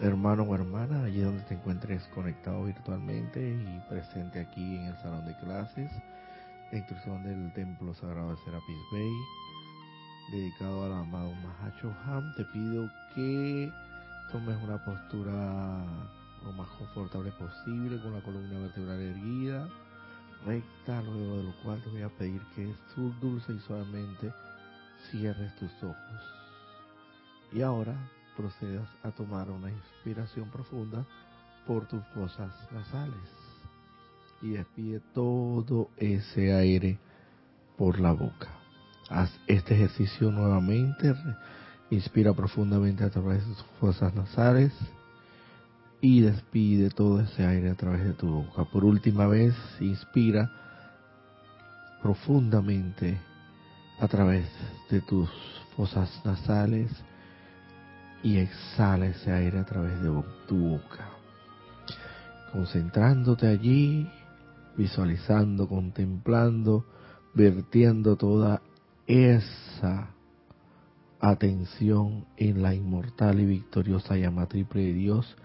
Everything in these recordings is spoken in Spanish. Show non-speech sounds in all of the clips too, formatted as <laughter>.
hermano o hermana, allí donde te encuentres conectado virtualmente y presente aquí en el salón de clases, la instrucción del Templo Sagrado de Serapis Bay, dedicado al amado Mahacho Ham, te pido que tomes una postura lo más confortable posible, con la columna vertebral erguida, recta, luego de lo cual te voy a pedir que dulce y suavemente cierres tus ojos. Y ahora procedas a tomar una inspiración profunda por tus fosas nasales y despide todo ese aire por la boca. Haz este ejercicio nuevamente. Inspira profundamente a través de tus fosas nasales y despide todo ese aire a través de tu boca. Por última vez, inspira profundamente a través de tus fosas nasales y exhala ese aire a través de tu boca. Concentrándote allí, visualizando, contemplando, vertiendo toda esa atención en la inmortal y victoriosa llama triple de Dios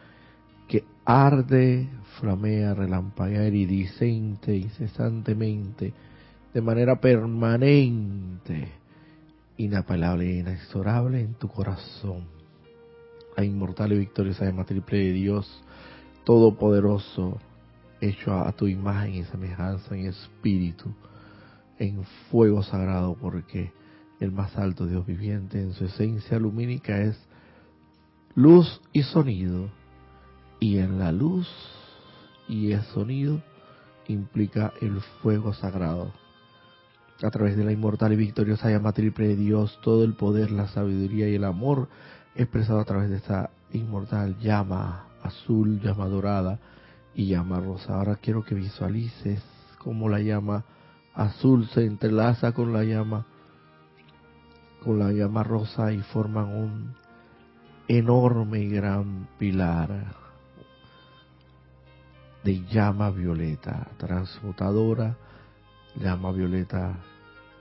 que arde, flamea, relampaguea iridiscente, incesantemente, de manera permanente, inapelable e inexorable en tu corazón inmortal y victoriosa llama triple de Dios Todopoderoso, hecho a, tu imagen y semejanza en espíritu, en fuego sagrado, porque el más alto Dios viviente en su esencia lumínica es luz y sonido, y en la luz y el sonido implica el fuego sagrado. A través de la inmortal y victoriosa llama triple de Dios, todo el poder, la sabiduría y el amor expresado a través de esta inmortal llama azul, llama dorada y llama rosa. Ahora quiero que visualices cómo la llama azul se entrelaza con la llama con la llama rosa y forman un enorme y gran pilar de llama violeta transmutadora, llama violeta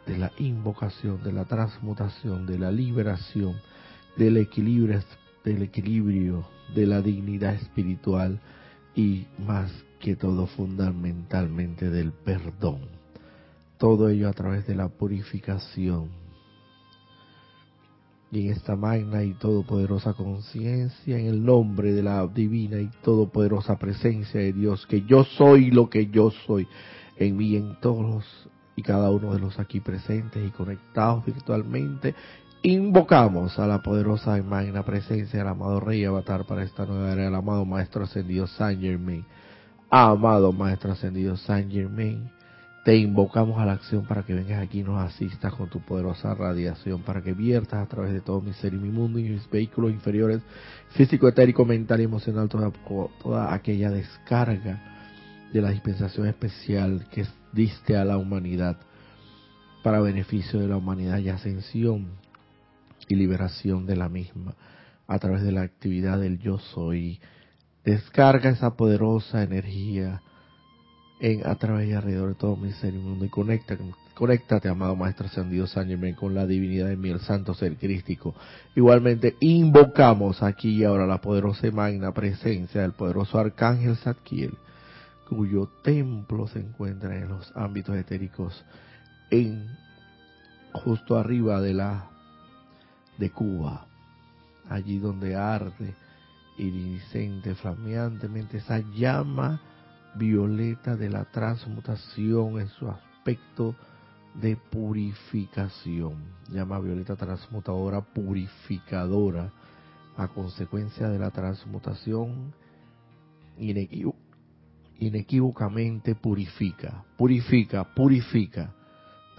de la invocación, de la transmutación, de la liberación, del equilibrio, del equilibrio, de la dignidad espiritual y más que todo fundamentalmente del perdón. Todo ello a través de la purificación. Y en esta magna y todopoderosa conciencia, en el nombre de la divina y todopoderosa presencia de Dios, que yo soy lo que yo soy, en mí en todos y cada uno de los aquí presentes y conectados virtualmente, Invocamos a la poderosa y magna presencia del amado Rey Avatar para esta nueva era, el amado Maestro Ascendido Saint Germain. Amado Maestro Ascendido Saint Germain, te invocamos a la acción para que vengas aquí y nos asistas con tu poderosa radiación, para que viertas a través de todo mi ser y mi mundo y mis vehículos inferiores, físico, etérico, mental y emocional, toda, toda aquella descarga de la dispensación especial que diste a la humanidad para beneficio de la humanidad y ascensión y liberación de la misma a través de la actividad del yo soy. Descarga esa poderosa energía en, a través y alrededor de todo mi ser y mundo y conecta, conéctate, amado Maestro Ascendido San con la divinidad de mi, el santo ser crístico. Igualmente, invocamos aquí y ahora la poderosa y magna presencia del poderoso Arcángel Zadkiel, cuyo templo se encuentra en los ámbitos etéricos, en justo arriba de la de Cuba, allí donde arde iridiscente, flameantemente esa llama violeta de la transmutación en su aspecto de purificación, llama violeta transmutadora purificadora, a consecuencia de la transmutación inequívocamente purifica, purifica, purifica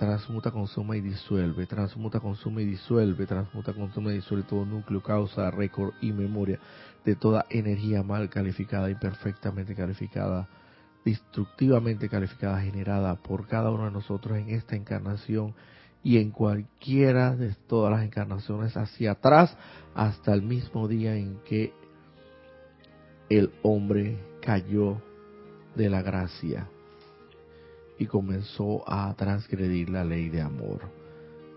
transmuta, consume y disuelve, transmuta, consume y disuelve, transmuta, consume y disuelve todo núcleo, causa, récord y memoria de toda energía mal calificada, imperfectamente calificada, destructivamente calificada, generada por cada uno de nosotros en esta encarnación y en cualquiera de todas las encarnaciones hacia atrás hasta el mismo día en que el hombre cayó de la gracia y comenzó a transgredir la ley de amor.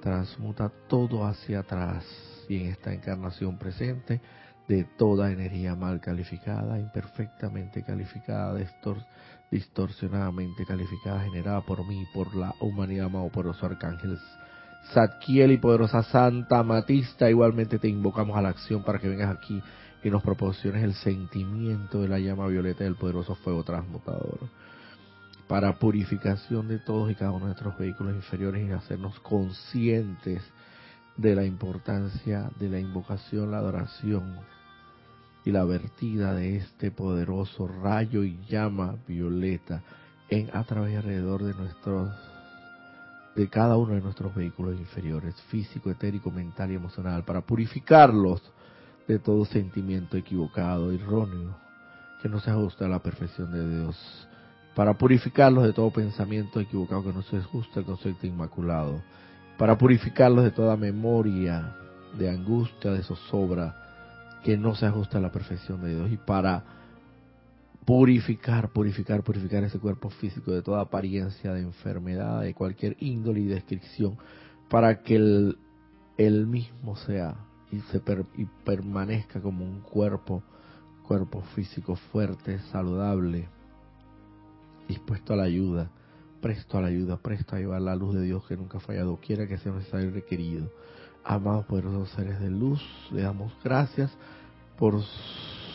Transmuta todo hacia atrás y en esta encarnación presente de toda energía mal calificada, imperfectamente calificada, distorsionadamente calificada, generada por mí por la humanidad, amado poderoso Arcángel Zadkiel y poderosa Santa Matista. Igualmente te invocamos a la acción para que vengas aquí y nos proporciones el sentimiento de la llama violeta del poderoso fuego transmutador para purificación de todos y cada uno de nuestros vehículos inferiores y hacernos conscientes de la importancia de la invocación, la adoración y la vertida de este poderoso rayo y llama violeta en a través y alrededor de nuestros de cada uno de nuestros vehículos inferiores, físico, etérico, mental y emocional, para purificarlos de todo sentimiento equivocado, erróneo, que no se ajusta a la perfección de Dios, para purificarlos de todo pensamiento equivocado que no se ajusta al concepto inmaculado, para purificarlos de toda memoria de angustia, de zozobra, que no se ajusta a la perfección de Dios, y para purificar, purificar, purificar ese cuerpo físico de toda apariencia de enfermedad, de cualquier índole y descripción, para que el, el mismo sea y, se y permanezca como un cuerpo, cuerpo físico fuerte, saludable, dispuesto a la ayuda, presto a la ayuda, presto a llevar la luz de Dios que nunca ha fallado, quiera que sea necesario y requerido. Amados poderosos seres de luz, le damos gracias por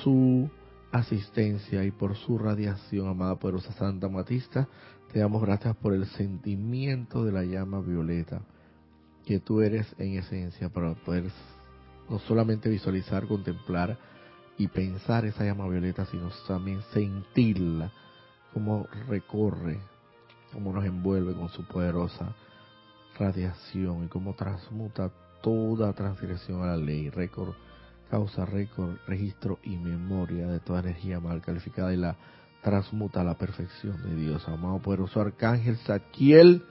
su asistencia y por su radiación, amada poderosa Santa Matista, te damos gracias por el sentimiento de la llama violeta que tú eres en esencia para poder no solamente visualizar, contemplar y pensar esa llama violeta, sino también sentirla, como recorre, como nos envuelve con su poderosa radiación y cómo transmuta toda transgresión a la ley, récord causa récord, registro y memoria de toda energía mal calificada y la transmuta a la perfección de Dios. Amado poderoso arcángel Zadkiel,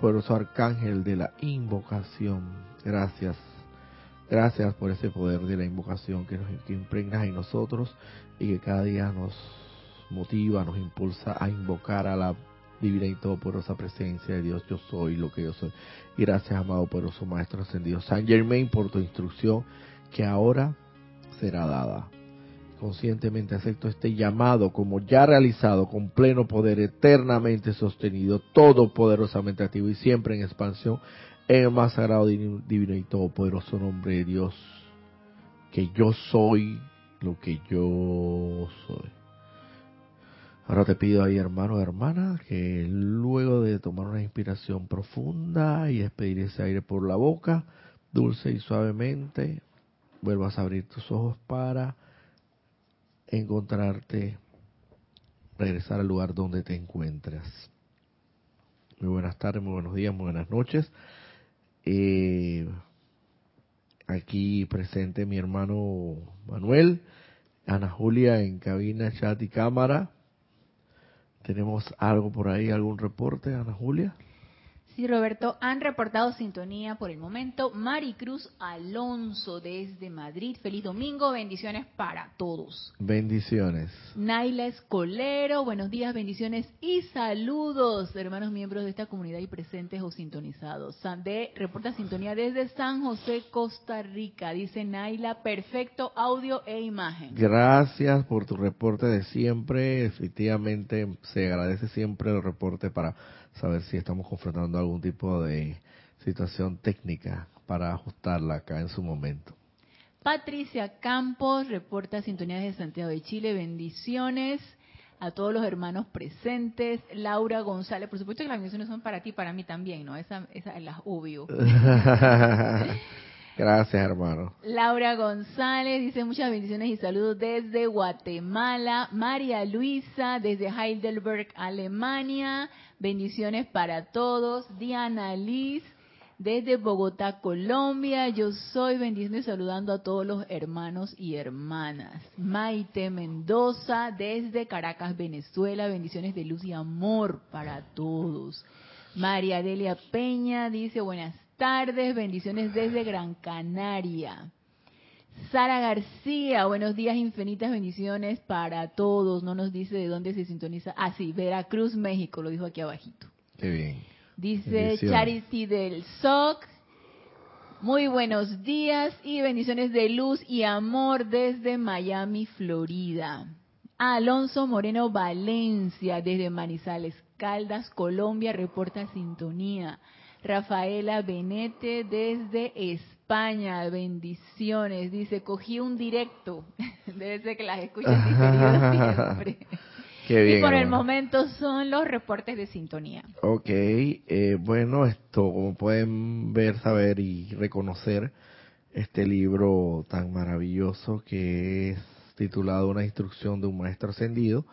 poderoso arcángel de la invocación. Gracias. Gracias por ese poder de la invocación que, nos, que impregnas en nosotros y que cada día nos motiva, nos impulsa a invocar a la divina y todopoderosa presencia de Dios. Yo soy lo que yo soy. Gracias, amado poderoso Maestro Ascendido San Germain, por tu instrucción que ahora será dada. Conscientemente acepto este llamado como ya realizado, con pleno poder, eternamente sostenido, todopoderosamente activo y siempre en expansión, en el más sagrado, divino y todopoderoso nombre de Dios, que yo soy lo que yo soy. Ahora te pido ahí, hermano o hermana, que luego de tomar una inspiración profunda y despedir ese aire por la boca, dulce y suavemente, vuelvas a abrir tus ojos para encontrarte, regresar al lugar donde te encuentras. Muy buenas tardes, muy buenos días, muy buenas noches. Eh, aquí presente mi hermano Manuel, Ana Julia en cabina, chat y cámara. ¿Tenemos algo por ahí, algún reporte, Ana Julia? Sí, Roberto, han reportado sintonía por el momento. Maricruz Alonso desde Madrid. Feliz domingo, bendiciones para todos. Bendiciones. Naila Escolero, buenos días, bendiciones y saludos, hermanos miembros de esta comunidad y presentes o sintonizados. Sandé reporta sintonía desde San José, Costa Rica. Dice Naila, perfecto audio e imagen. Gracias por tu reporte de siempre. Efectivamente, se agradece siempre el reporte para saber si estamos confrontando algún tipo de situación técnica para ajustarla acá en su momento. Patricia Campos reporta sintonía de Santiago de Chile, bendiciones a todos los hermanos presentes. Laura González, por supuesto que las bendiciones son para ti, para mí también, ¿no? Esa, esa es la obvio. Gracias, hermano. Laura González dice muchas bendiciones y saludos desde Guatemala. María Luisa desde Heidelberg, Alemania. Bendiciones para todos. Diana Liz desde Bogotá, Colombia. Yo soy bendiciendo y saludando a todos los hermanos y hermanas. Maite Mendoza desde Caracas, Venezuela. Bendiciones de luz y amor para todos. María Delia Peña dice buenas tardes, bendiciones desde Gran Canaria. Sara García, buenos días, infinitas bendiciones para todos. No nos dice de dónde se sintoniza. Ah, sí, Veracruz, México, lo dijo aquí abajito. Qué bien. Dice Charity del SOC. Muy buenos días y bendiciones de luz y amor desde Miami, Florida. Alonso Moreno Valencia desde Manizales, Caldas, Colombia, reporta sintonía. Rafaela Benete desde España, bendiciones. Dice, cogí un directo. <laughs> Debe ser que las escuchas siempre. y por el momento son los reportes de sintonía. Ok, eh, bueno, esto como pueden ver, saber y reconocer, este libro tan maravilloso que es titulado Una instrucción de un maestro ascendido,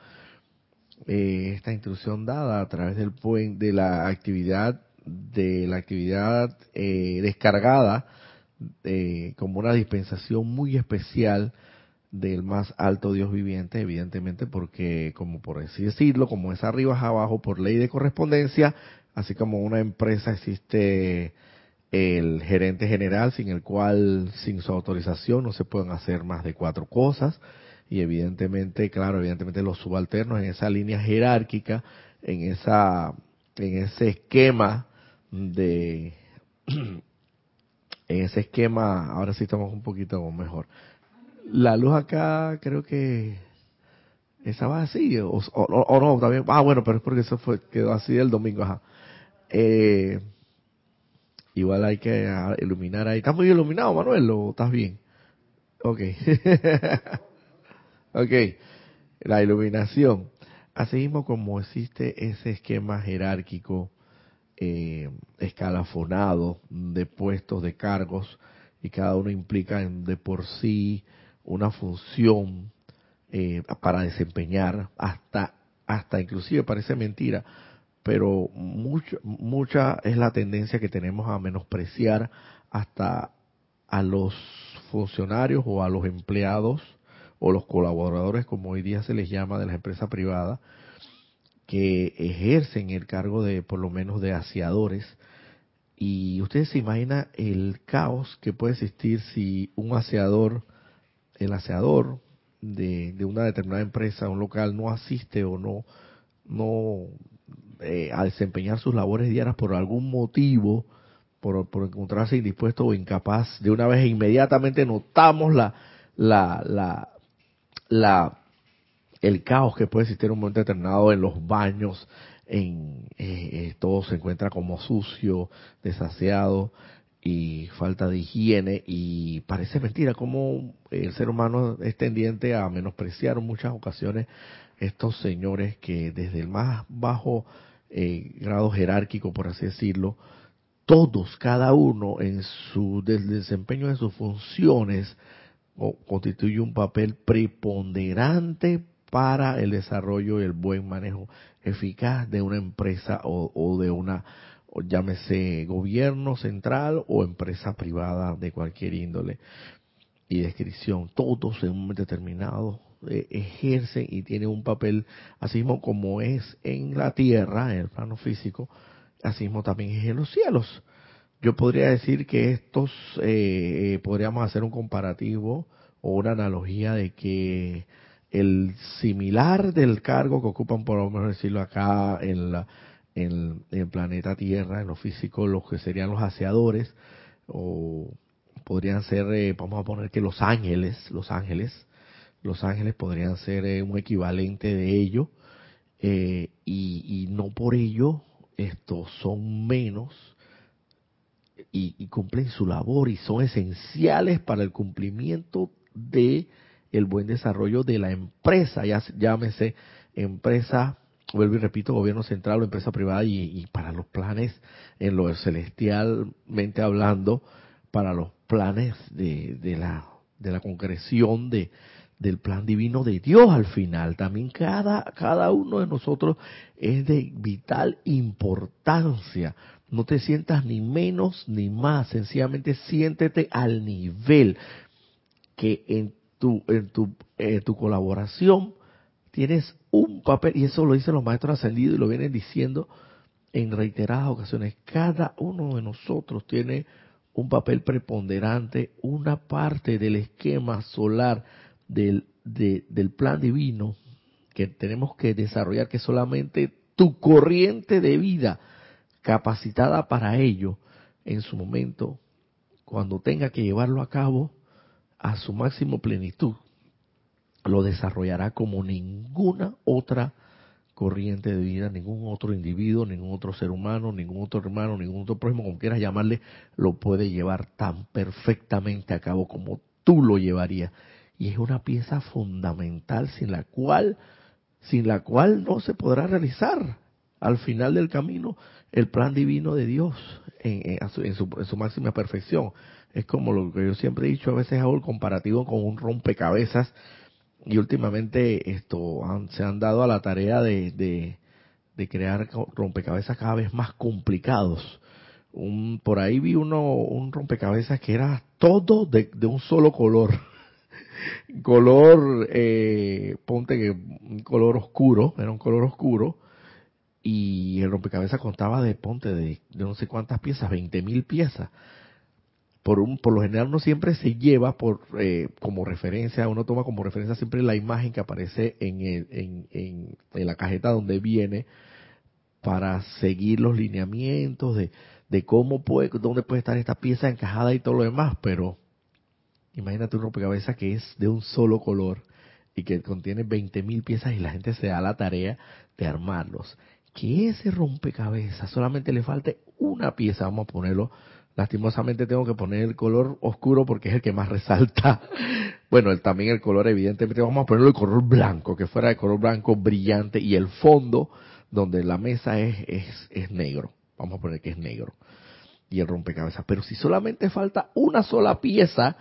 eh, esta instrucción dada a través del de la actividad de la actividad eh, descargada como una dispensación muy especial del más alto Dios viviente, evidentemente, porque, como por así decirlo, como es arriba es abajo por ley de correspondencia, así como una empresa existe el gerente general, sin el cual, sin su autorización, no se pueden hacer más de cuatro cosas, y evidentemente, claro, evidentemente los subalternos en esa línea jerárquica, en esa, en ese esquema de, <clears throat> en ese esquema, ahora sí estamos un poquito mejor, la luz acá creo que estaba así, o, o, no, también, ah, bueno, pero es porque eso fue, quedó así el domingo, ajá. Eh, igual hay que iluminar ahí. ¿Estás muy iluminado, Manuel, o estás bien? Ok. <laughs> ok, la iluminación. Así mismo como existe ese esquema jerárquico, eh, escalafonado de puestos, de cargos, y cada uno implica en, de por sí una función eh, para desempeñar hasta hasta inclusive parece mentira pero mucha es la tendencia que tenemos a menospreciar hasta a los funcionarios o a los empleados o los colaboradores como hoy día se les llama de las empresas privadas que ejercen el cargo de por lo menos de aseadores. Y ustedes se imaginan el caos que puede existir si un aseador el aseador de, una determinada empresa, un local, no asiste o no, no eh, a desempeñar sus labores diarias por algún motivo, por, por, encontrarse indispuesto o incapaz, de una vez inmediatamente notamos la, la, la, la, el caos que puede existir en un momento determinado en los baños, en eh, eh, todo se encuentra como sucio, desaseado, y falta de higiene y parece mentira cómo el ser humano es tendiente a menospreciar en muchas ocasiones estos señores que desde el más bajo eh, grado jerárquico, por así decirlo, todos, cada uno en su desempeño de sus funciones constituye un papel preponderante para el desarrollo y el buen manejo eficaz de una empresa o de una llámese gobierno central o empresa privada de cualquier índole y descripción, todos en un determinado eh, ejercen y tienen un papel, así mismo como es en la tierra, en el plano físico, así mismo también es en los cielos. Yo podría decir que estos, eh, podríamos hacer un comparativo o una analogía de que el similar del cargo que ocupan, por lo menos decirlo acá en la, en, el planeta Tierra, en lo físico, los que serían los aseadores, o podrían ser, eh, vamos a poner que los ángeles, los ángeles, los ángeles podrían ser eh, un equivalente de ello, eh, y, no por ello estos son menos y, y, cumplen su labor y son esenciales para el cumplimiento de el buen desarrollo de la empresa, ya llámese empresa vuelvo y repito, gobierno central o empresa privada y, para los planes, en lo celestialmente hablando, para los planes de, de, la, de la concreción de, del plan divino de Dios al final. También cada, cada uno de nosotros es de vital importancia. No te sientas ni menos ni más, sencillamente siéntete al nivel que en tu, en tu, en tu colaboración tienes un papel, y eso lo dicen los maestros ascendidos y lo vienen diciendo en reiteradas ocasiones, cada uno de nosotros tiene un papel preponderante, una parte del esquema solar del, del plan divino que tenemos que desarrollar, que solamente tu corriente de vida capacitada para ello en su momento cuando tenga que llevarlo a cabo a su máximo plenitud, lo desarrollará como ninguna otra corriente de vida, ningún otro individuo, ningún otro ser humano, ningún otro hermano, ningún otro prójimo, como quieras llamarle, lo puede llevar tan perfectamente a cabo como tú lo llevarías. Y es una pieza fundamental sin la cual, sin la cual no se podrá realizar al final del camino el plan divino de Dios en, su, máxima perfección. Es como lo que yo siempre he dicho, a veces hago el comparativo con un rompecabezas y últimamente esto se han dado a la tarea de, de, crear rompecabezas cada vez más complicados. Un, por ahí vi uno un rompecabezas que era todo de, de un solo color <laughs> color eh, ponte que un color oscuro era un color oscuro y el rompecabezas contaba de ponte de, no sé cuántas piezas veinte mil piezas. Por un por lo general uno siempre se lleva por eh, como referencia uno toma como referencia siempre la imagen que aparece en, el, en, en, en, la cajeta donde viene para seguir los lineamientos de, de cómo puede dónde puede estar esta pieza encajada y todo lo demás pero imagínate un rompecabezas que es de un solo color y que contiene 20.000 piezas y la gente se da la tarea de armarlos que ese rompecabezas solamente le falte una pieza vamos a ponerlo Lastimosamente tengo que poner el color oscuro porque es el que más resalta. <laughs> Bueno, el, también el color, evidentemente, vamos a ponerlo el color blanco, que fuera de color blanco brillante y el fondo donde la mesa es, es, es negro. Vamos a poner que es negro. Y el rompecabezas. Pero si solamente falta una sola pieza,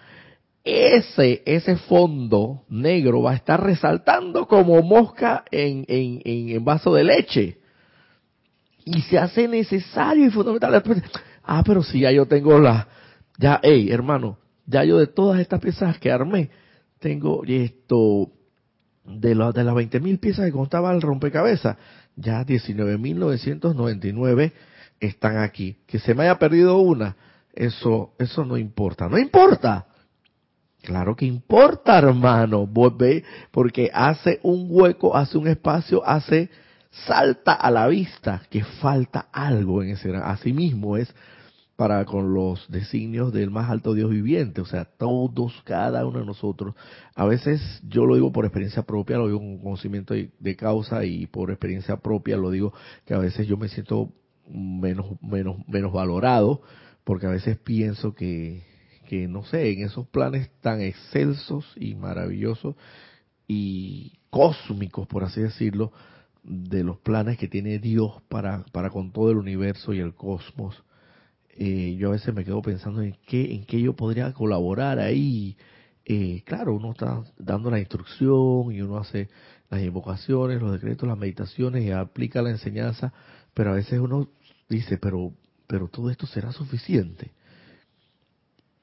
ese, ese fondo negro va a estar resaltando como mosca en, en, en, vaso de leche. Y se hace necesario y fundamental. Ah, pero si ya yo tengo la, ya, hey, hermano, ya yo de todas estas piezas que armé, tengo esto, de, la, de las 20.000 piezas que contaba el rompecabezas, ya 19.999 están aquí. Que se me haya perdido una, eso, eso no importa. No importa. Claro que importa, hermano. Porque hace un hueco, hace un espacio, hace, salta a la vista que falta algo en ese. Asimismo es para con los designios del más alto Dios viviente, o sea, todos, cada uno de nosotros. A veces yo lo digo por experiencia propia, lo digo con conocimiento de causa y por experiencia propia lo digo que a veces yo me siento menos menos menos valorado porque a veces pienso que que no sé, en esos planes tan excelsos y maravillosos y cósmicos, por así decirlo, de los planes que tiene Dios para para con todo el universo y el cosmos eh, yo a veces me quedo pensando en qué, en qué yo podría colaborar ahí. Eh, claro, uno está dando la instrucción y uno hace las invocaciones, los decretos, las meditaciones y aplica la enseñanza, pero a veces uno dice, pero, pero todo esto será suficiente.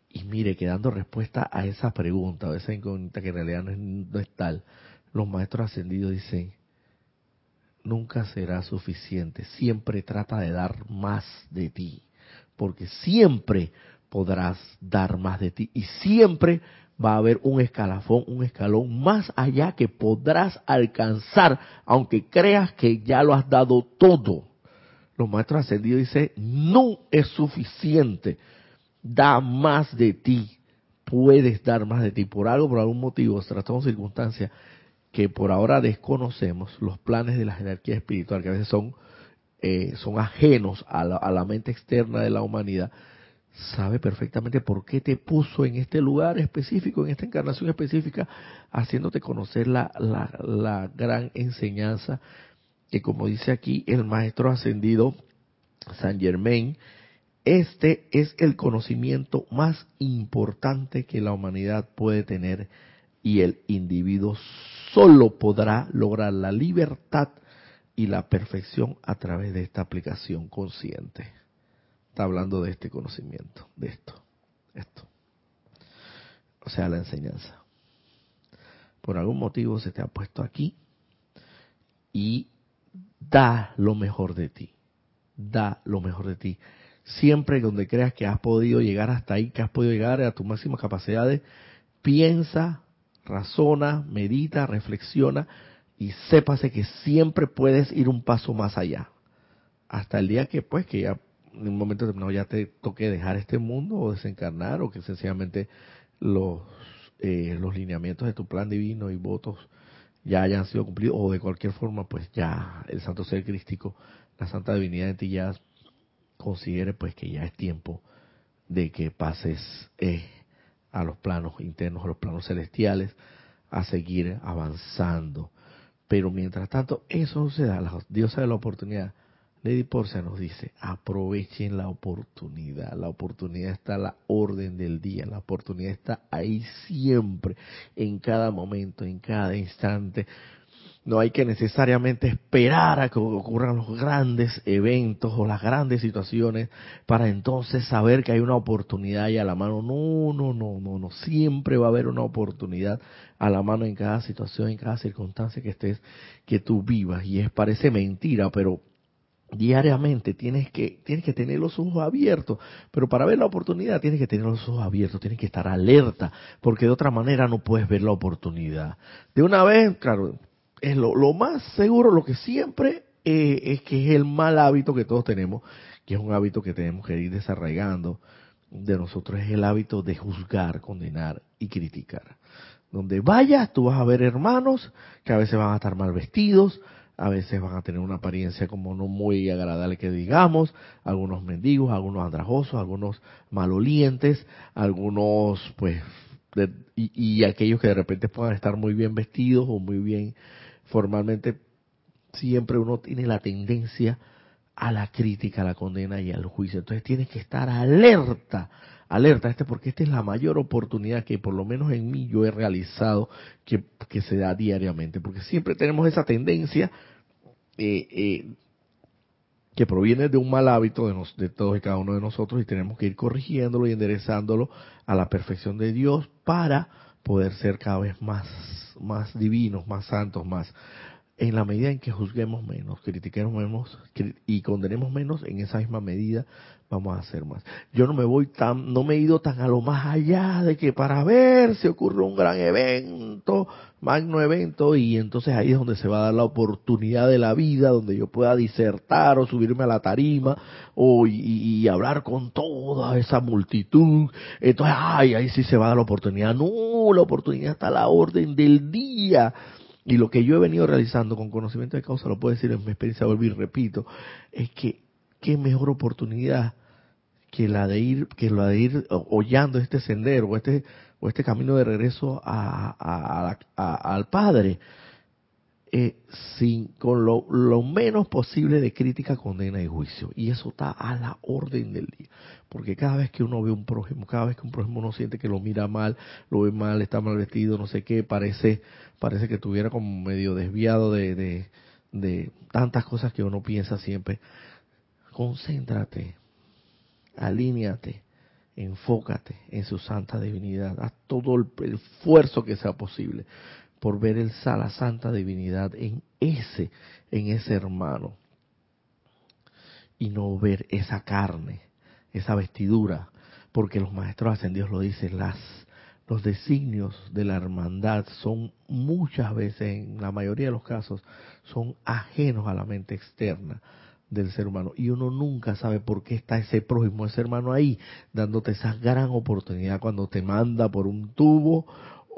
Y mire, que dando respuesta a esa pregunta, a esa incógnita que en realidad no es tal, los maestros ascendidos dicen, nunca será suficiente, siempre trata de dar más de ti porque siempre podrás dar más de ti. Y siempre va a haber un escalafón, un escalón más allá que podrás alcanzar, aunque creas que ya lo has dado todo. Los maestros ascendidos dicen, no es suficiente, da más de ti, puedes dar más de ti, por algo, por algún motivo, tratamos circunstancias que por ahora desconocemos, los planes de la jerarquía espiritual, que a veces son eh, son ajenos a la, mente externa de la humanidad, sabe perfectamente por qué te puso en este lugar específico, en esta encarnación específica, haciéndote conocer la, la, la gran enseñanza que como dice aquí el maestro ascendido San Germain, este es el conocimiento más importante que la humanidad puede tener y el individuo solo podrá lograr la libertad y la perfección a través de esta aplicación consciente. Está hablando de este conocimiento, de esto, esto. O sea, la enseñanza. Por algún motivo se te ha puesto aquí y da lo mejor de ti. Da lo mejor de ti. Siempre donde creas que has podido llegar hasta ahí, que has podido llegar a tus máximas capacidades, piensa, razona, medita, reflexiona y sépase que siempre puedes ir un paso más allá. Hasta el día que pues que ya en un momento determinado ya te toque dejar este mundo o desencarnar o que sencillamente los, eh, los lineamientos de tu plan divino y votos ya hayan sido cumplidos o de cualquier forma pues ya el santo ser crístico, la santa divinidad en ti ya considere pues que ya es tiempo de que pases eh, a los planos internos, a los planos celestiales, a seguir avanzando. Pero mientras tanto, eso se da, Dios da la oportunidad Lady Porcia nos dice, aprovechen la oportunidad. La oportunidad está a la orden del día. La oportunidad está ahí siempre, en cada momento, en cada instante. No hay que necesariamente esperar a que ocurran los grandes eventos o las grandes situaciones para entonces saber que hay una oportunidad ahí a la mano. No, no, no, no, no. Siempre va a haber una oportunidad a la mano en cada situación, en cada circunstancia que estés, que tú vivas. Y es parece mentira, pero diariamente tienes que tienes que tener los ojos abiertos pero para ver la oportunidad tienes que tener los ojos abiertos tienes que estar alerta porque de otra manera no puedes ver la oportunidad de una vez claro es lo, más seguro lo que siempre eh, es que es el mal hábito que todos tenemos que es un hábito que tenemos que ir desarraigando. De nosotros es el hábito de juzgar condenar y criticar. Donde vayas tú vas a ver hermanos que a veces van a estar mal vestidos a veces van a tener una apariencia como no muy agradable que digamos, algunos mendigos, algunos andrajosos, algunos malolientes, algunos pues y, y, aquellos que de repente puedan estar muy bien vestidos o muy bien formalmente, siempre uno tiene la tendencia a la crítica, a la condena y al juicio. Entonces tienes que estar alerta, alerta este porque esta es la mayor oportunidad que por lo menos en mí yo he realizado que, se da diariamente, porque siempre tenemos esa tendencia eh, eh, que proviene de un mal hábito de, de todos y cada uno de nosotros y tenemos que ir corrigiéndolo y enderezándolo a la perfección de Dios para poder ser cada vez más, más divinos, más santos, más. En la medida en que juzguemos menos, critiquemos menos y condenemos menos, en esa misma medida vamos a hacer más. Yo no me voy tan, no me he ido tan a lo más allá de que para ver si ocurre un gran evento, magno evento, y entonces ahí es donde se va a dar la oportunidad de la vida, donde yo pueda disertar o subirme a la tarima o y, hablar con toda esa multitud. Entonces, ay, ahí sí se va a dar la oportunidad. No, la oportunidad está a la orden del día y lo que yo he venido realizando con conocimiento de causa, lo puedo decir en mi experiencia, vuelvo y repito, es que qué mejor oportunidad que la de ir, que la de ir hollando este sendero o este, o este camino de regreso a, al Padre, eh, sin, con lo, lo, menos posible de crítica, condena y juicio. Y eso está a la orden del día. Porque cada vez que uno ve un prójimo, cada vez que un prójimo uno siente que lo mira mal, lo ve mal, está mal vestido, no sé qué, parece parece que estuviera como medio desviado de, de, tantas cosas que uno piensa siempre. Concéntrate, alíñate, enfócate en su santa divinidad, haz todo el esfuerzo que sea posible por ver el, la santa divinidad en ese, en ese hermano y no ver esa carne, esa vestidura, porque los maestros ascendidos lo dicen, las los designios de la hermandad son muchas veces, en la mayoría de los casos, son ajenos a la mente externa del ser humano. Y uno nunca sabe por qué está ese prójimo, ese hermano ahí, dándote esa gran oportunidad cuando te manda por un tubo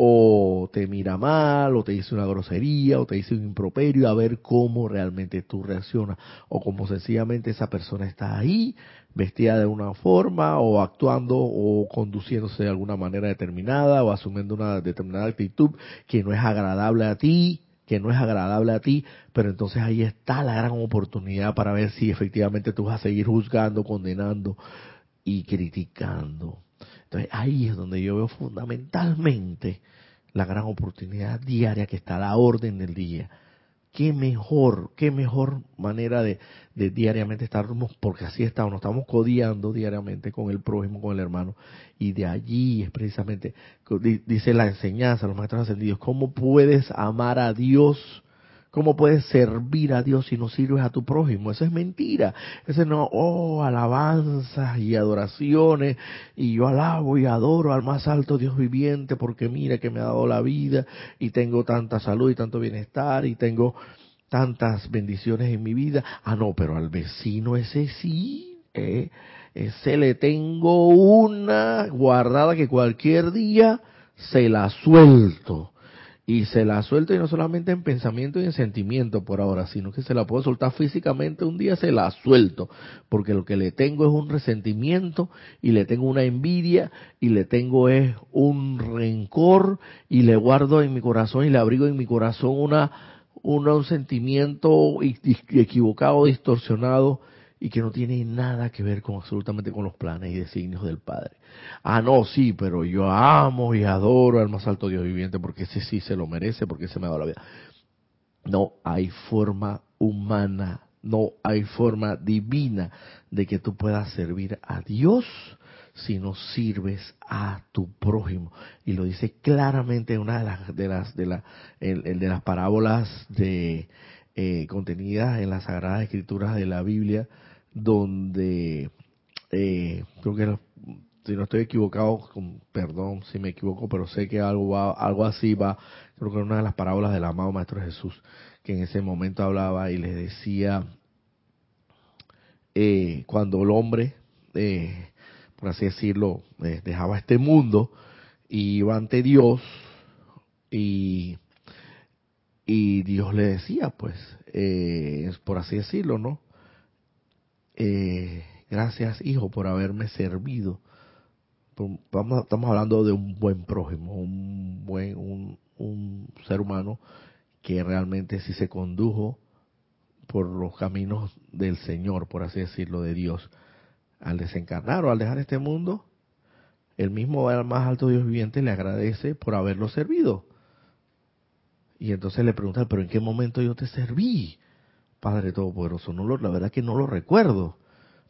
o te mira mal, o te dice una grosería, o te dice un improperio, a ver cómo realmente tú reaccionas, o como sencillamente esa persona está ahí, vestida de una forma, o actuando o conduciéndose de alguna manera determinada, o asumiendo una determinada actitud que no es agradable a ti, que no es agradable a ti, pero entonces ahí está la gran oportunidad para ver si efectivamente tú vas a seguir juzgando, condenando y criticando. Entonces ahí es donde yo veo fundamentalmente la gran oportunidad diaria que está a la orden del día. Qué mejor, qué mejor manera de, de diariamente estarnos, porque así estamos, nos estamos codiando diariamente con el prójimo, con el hermano, y de allí es precisamente, dice la enseñanza, los maestros ascendidos, ¿cómo puedes amar a Dios ¿Cómo puedes servir a Dios si no sirves a tu prójimo? Eso es mentira. Ese no, oh, alabanzas y adoraciones, y yo alabo y adoro al más alto Dios viviente porque mira que me ha dado la vida y tengo tanta salud y tanto bienestar y tengo tantas bendiciones en mi vida. Ah, no, pero al vecino ese sí, Eh, ese le tengo una guardada que cualquier día se la suelto. Y se la suelto y no solamente en pensamiento y en sentimiento por ahora, sino que se la puedo soltar físicamente un día, se la suelto. Porque lo que le tengo es un resentimiento y le tengo una envidia y le tengo es un rencor y le guardo en mi corazón y le abrigo en mi corazón una, un sentimiento equivocado, distorsionado y que no tiene nada que ver con absolutamente con los planes y designios del Padre. Ah, no, sí, pero yo amo y adoro al más alto Dios viviente porque ese sí se lo merece, porque ese me dado la vida. No hay forma humana, no hay forma divina de que tú puedas servir a Dios si no sirves a tu prójimo. Y lo dice claramente en una de las de las de, la, de las parábolas de eh, contenidas en las sagradas escrituras de la Biblia donde eh, creo que si no estoy equivocado, perdón si me equivoco, pero sé que algo va, algo así va, creo que era una de las parábolas del amado Maestro Jesús, que en ese momento hablaba y les decía, eh, cuando el hombre, eh, por así decirlo, eh, dejaba este mundo y iba ante Dios y, y Dios le decía, pues, por así decirlo, ¿no? Eh, gracias, hijo, por haberme servido. Vamos, estamos hablando de un buen prójimo, un buen, un, ser humano que realmente sí se condujo por los caminos del Señor, por así decirlo, de Dios. Al desencarnar o al dejar este mundo, el mismo más alto Dios viviente le agradece por haberlo servido. Y entonces le pregunta, pero ¿en qué momento yo te serví? Padre Todopoderoso, no lo, la verdad que no lo recuerdo.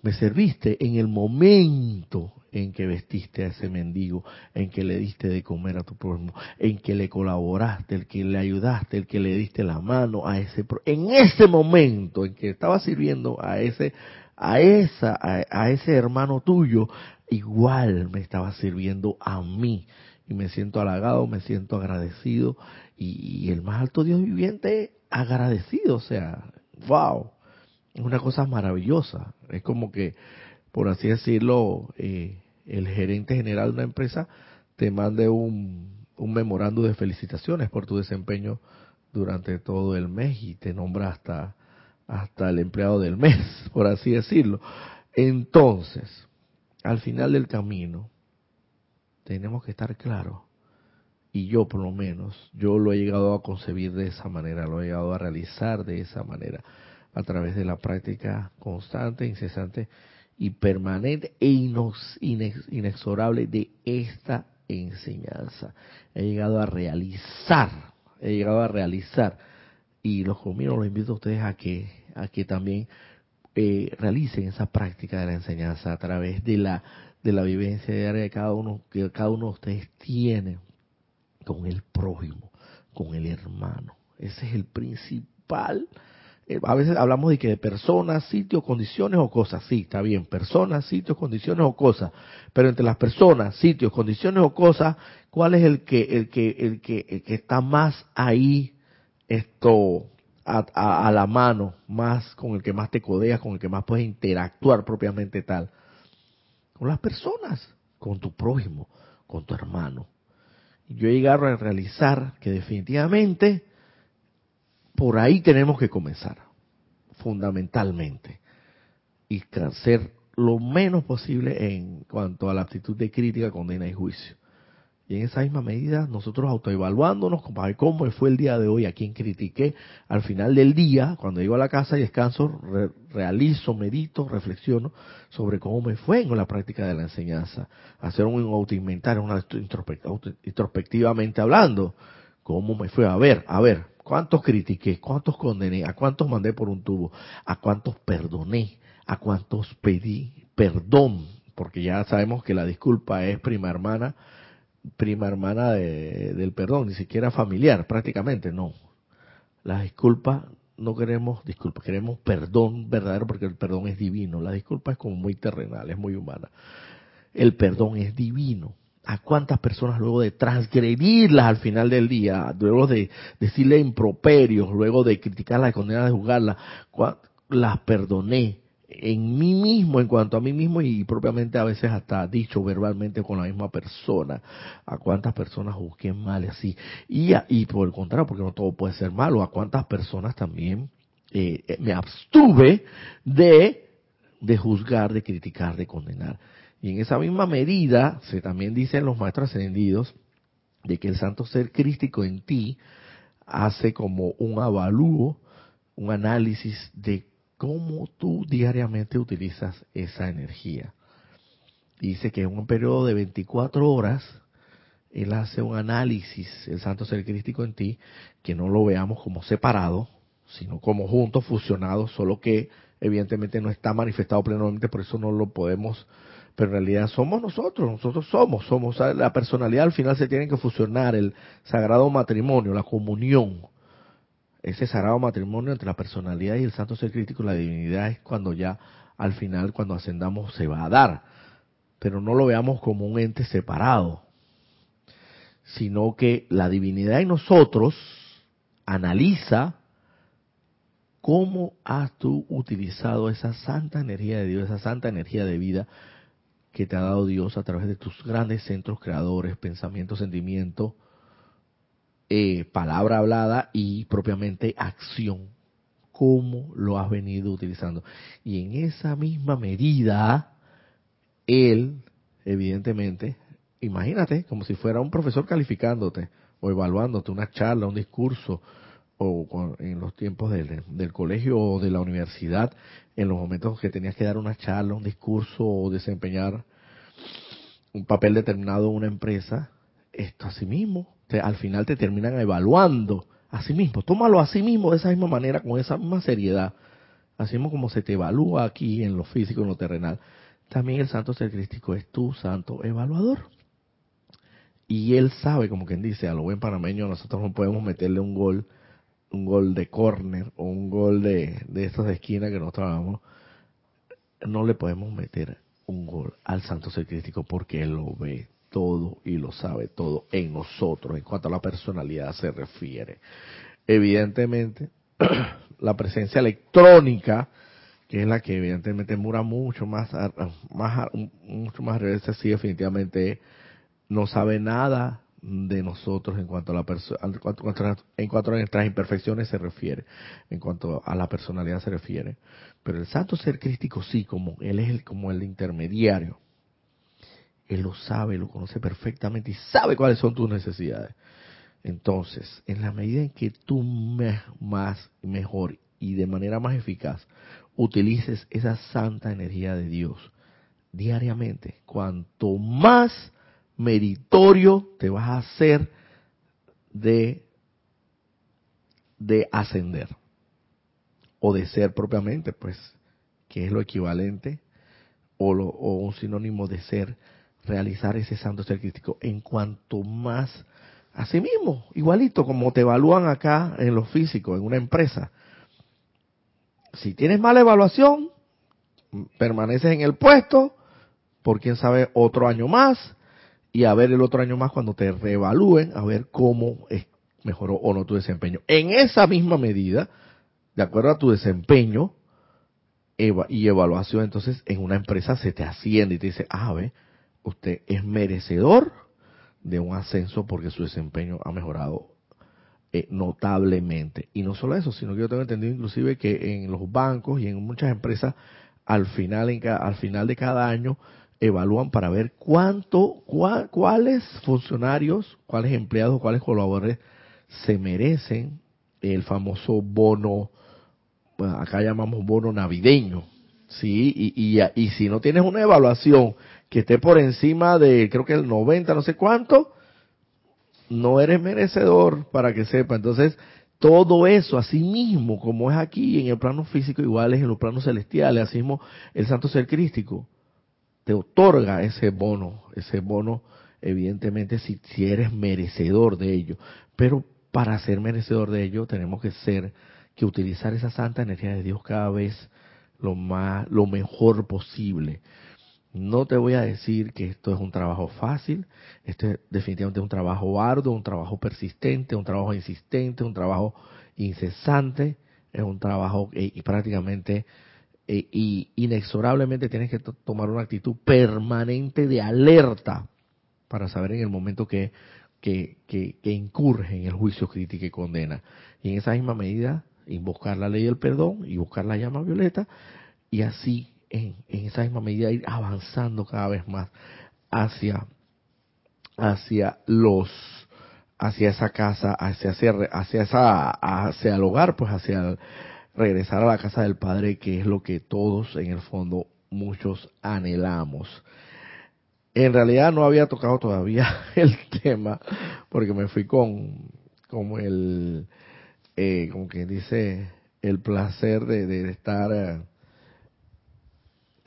Me serviste en el momento en que vestiste a ese mendigo, en que le diste de comer a tu prójimo, en que le colaboraste, el que le ayudaste, el que le diste la mano a ese, en ese momento en que estaba sirviendo a ese, a esa, a, ese hermano tuyo, igual me estaba sirviendo a mí y me siento halagado, me siento agradecido y, y, el más alto Dios viviente agradecido, o sea, wow, es una cosa maravillosa. Es como que, por así decirlo, eh, el gerente general de una empresa te mande un, un memorando de felicitaciones por tu desempeño durante todo el mes y te nombra hasta, hasta el empleado del mes, <laughs> por así decirlo. Entonces, al final del camino, tenemos que estar claros, y yo por lo menos, yo lo he llegado a concebir de esa manera, lo he llegado a realizar de esa manera a través de la práctica constante, incesante y permanente e inexorable de esta enseñanza. He llegado a realizar, he llegado a realizar, y los conmino, los invito a ustedes a que, a que también eh, realicen esa práctica de la enseñanza a través de la, de la vivencia diaria de cada uno, que cada uno de ustedes tiene con el prójimo, con el hermano. Ese es el principal eh, a veces hablamos de que de personas, sitios, condiciones o cosas. Sí, está bien, personas, sitios, condiciones o cosas. Pero entre las personas, sitios, condiciones o cosas, ¿cuál es el que, el que, el que, el que está más ahí, esto, a, a, la mano, más con el que más te codeas, con el que más puedes interactuar propiamente tal? Con las personas, con tu prójimo, con tu hermano. Yo he a realizar que definitivamente por ahí tenemos que comenzar, fundamentalmente, y ser lo menos posible en cuanto a la actitud de crítica, condena y juicio. Y en esa misma medida, nosotros autoevaluándonos, ver cómo fue el día de hoy, a quién critiqué, al final del día, cuando llego a la casa y descanso, realizo, medito, reflexiono sobre cómo me fue en la práctica de la enseñanza. Hacer un autoinventario, una introspectivamente hablando, cómo me fue. A ver, a ver, ¿Cuántos critiqué? ¿Cuántos condené? ¿A cuántos mandé por un tubo? ¿A cuántos perdoné? ¿A cuántos pedí perdón? Porque ya sabemos que la disculpa es prima hermana, prima hermana del perdón, ni siquiera familiar, prácticamente no. La disculpa no queremos disculpa, queremos perdón verdadero porque el perdón es divino. La disculpa es como muy terrenal, es muy humana. El perdón es divino a cuántas personas luego de transgredirlas al final del día, luego de decirle improperios, luego de criticarlas, de condenarlas, de juzgarlas, las perdoné en mí mismo, en cuanto a mí mismo y propiamente a veces hasta dicho verbalmente con la misma persona. A cuántas personas busqué mal así. Y, y por el contrario, porque no todo puede ser malo, a cuántas personas también eh, eh, me abstuve de, de juzgar, de criticar, de condenar. Y en esa misma medida, se también dicen los maestros ascendidos, de que el santo ser crístico en ti hace como un avalúo, un análisis de cómo tú diariamente utilizas esa energía. Dice que en un periodo de 24 horas, él hace un análisis, el santo ser crístico en ti, que no lo veamos como separado, sino como juntos, fusionados, solo que evidentemente no está manifestado plenamente, por eso no lo podemos, pero en realidad somos nosotros, nosotros somos, somos la personalidad al final se tiene que fusionar, el sagrado matrimonio, la comunión, ese sagrado matrimonio entre la personalidad y el santo ser crítico, la divinidad, es cuando ya al final, cuando ascendamos, se va a dar. Pero no lo veamos como un ente separado, sino que la divinidad en nosotros analiza cómo has tú utilizado esa santa energía de Dios, esa santa energía de vida que te ha dado Dios a través de tus grandes centros creadores, pensamientos, sentimientos, eh, palabra hablada y propiamente acción. ¿Cómo lo has venido utilizando? Y en esa misma medida, él, evidentemente, imagínate, como si fuera un profesor calificándote o evaluándote una charla, un discurso, o en los tiempos del, del, colegio o de la universidad, en los momentos que tenías que dar una charla, un discurso o desempeñar un papel determinado en una empresa, esto así mismo al final te terminan evaluando a sí mismo. Tómalo a sí mismo de esa misma manera, con esa misma seriedad. Así mismo como se te evalúa aquí en lo físico, en lo terrenal. También el santo crístico es tu santo evaluador. Y él sabe, como quien dice, a lo buen panameño, nosotros no podemos meterle un gol, un gol de córner o un gol de, de estos de esquina que nosotros hagamos. No le podemos meter un gol al santo crístico porque él lo ve todo y lo sabe todo en nosotros en cuanto a la personalidad se refiere. Evidentemente, <clears throat> la presencia electrónica, que es la que evidentemente mura mucho más, más mucho más reversa, sí definitivamente no sabe nada de nosotros en cuanto a la en en cuanto a nuestras imperfecciones se refiere, en cuanto a la personalidad se refiere. Pero el santo ser crístico sí, como él es el, como el intermediario él lo sabe, lo conoce perfectamente y sabe cuáles son tus necesidades. Entonces, en la medida en que tú más, mejor y de manera más eficaz utilices esa santa energía de Dios diariamente, cuanto más meritorio te vas a hacer de, de ascender o de ser propiamente, pues, que es lo equivalente o, lo, o un sinónimo de ser realizar ese santo ser crítico en cuanto más a sí mismo, igualito como te evalúan acá en lo físico, en una empresa. Si tienes mala evaluación, permaneces en el puesto por quién sabe otro año más y a ver el otro año más cuando te reevalúen, a ver cómo mejoró o no tu desempeño. En esa misma medida, de acuerdo a tu desempeño y evaluación, entonces en una empresa se te asciende y te dice, ah, ve, usted es merecedor de un ascenso porque su desempeño ha mejorado eh, notablemente. Y no solo eso, sino que yo tengo entendido inclusive que en los bancos y en muchas empresas, al final, al final de cada año, evalúan para ver cuánto, cuáles funcionarios, cuáles empleados, cuáles colaboradores se merecen el famoso bono, acá llamamos bono navideño, ¿sí? Y, y, y si no tienes una evaluación que esté por encima de, creo que el 90, no sé cuánto, no eres merecedor para que sepa. Entonces, todo eso, así mismo, como es aquí en el plano físico, igual es en los planos celestiales, así mismo el santo ser crístico te otorga ese bono, ese bono, evidentemente, si, si eres merecedor de ello. Pero para ser merecedor de ello, tenemos que ser, que utilizar esa santa energía de Dios cada vez lo más, lo mejor posible. No te voy a decir que esto es un trabajo fácil, esto es definitivamente un trabajo arduo, un trabajo persistente, un trabajo insistente, un trabajo incesante, es un trabajo y prácticamente eh, y inexorablemente tienes que tomar una actitud permanente de alerta para saber en el momento que, que, que, incurge en el juicio crítico y condena. Y en esa misma medida, invocar la ley del perdón y buscar la llama violeta y así en, esa misma medida ir avanzando cada vez más hacia, hacia los hacia esa casa, hacia, hacia, esa, hacia el hogar, pues hacia regresar a la casa del Padre, que es lo que todos en el fondo muchos anhelamos. En realidad no había tocado todavía <laughs> el tema, porque me fui con como el, eh, como quien dice, el placer de, de estar.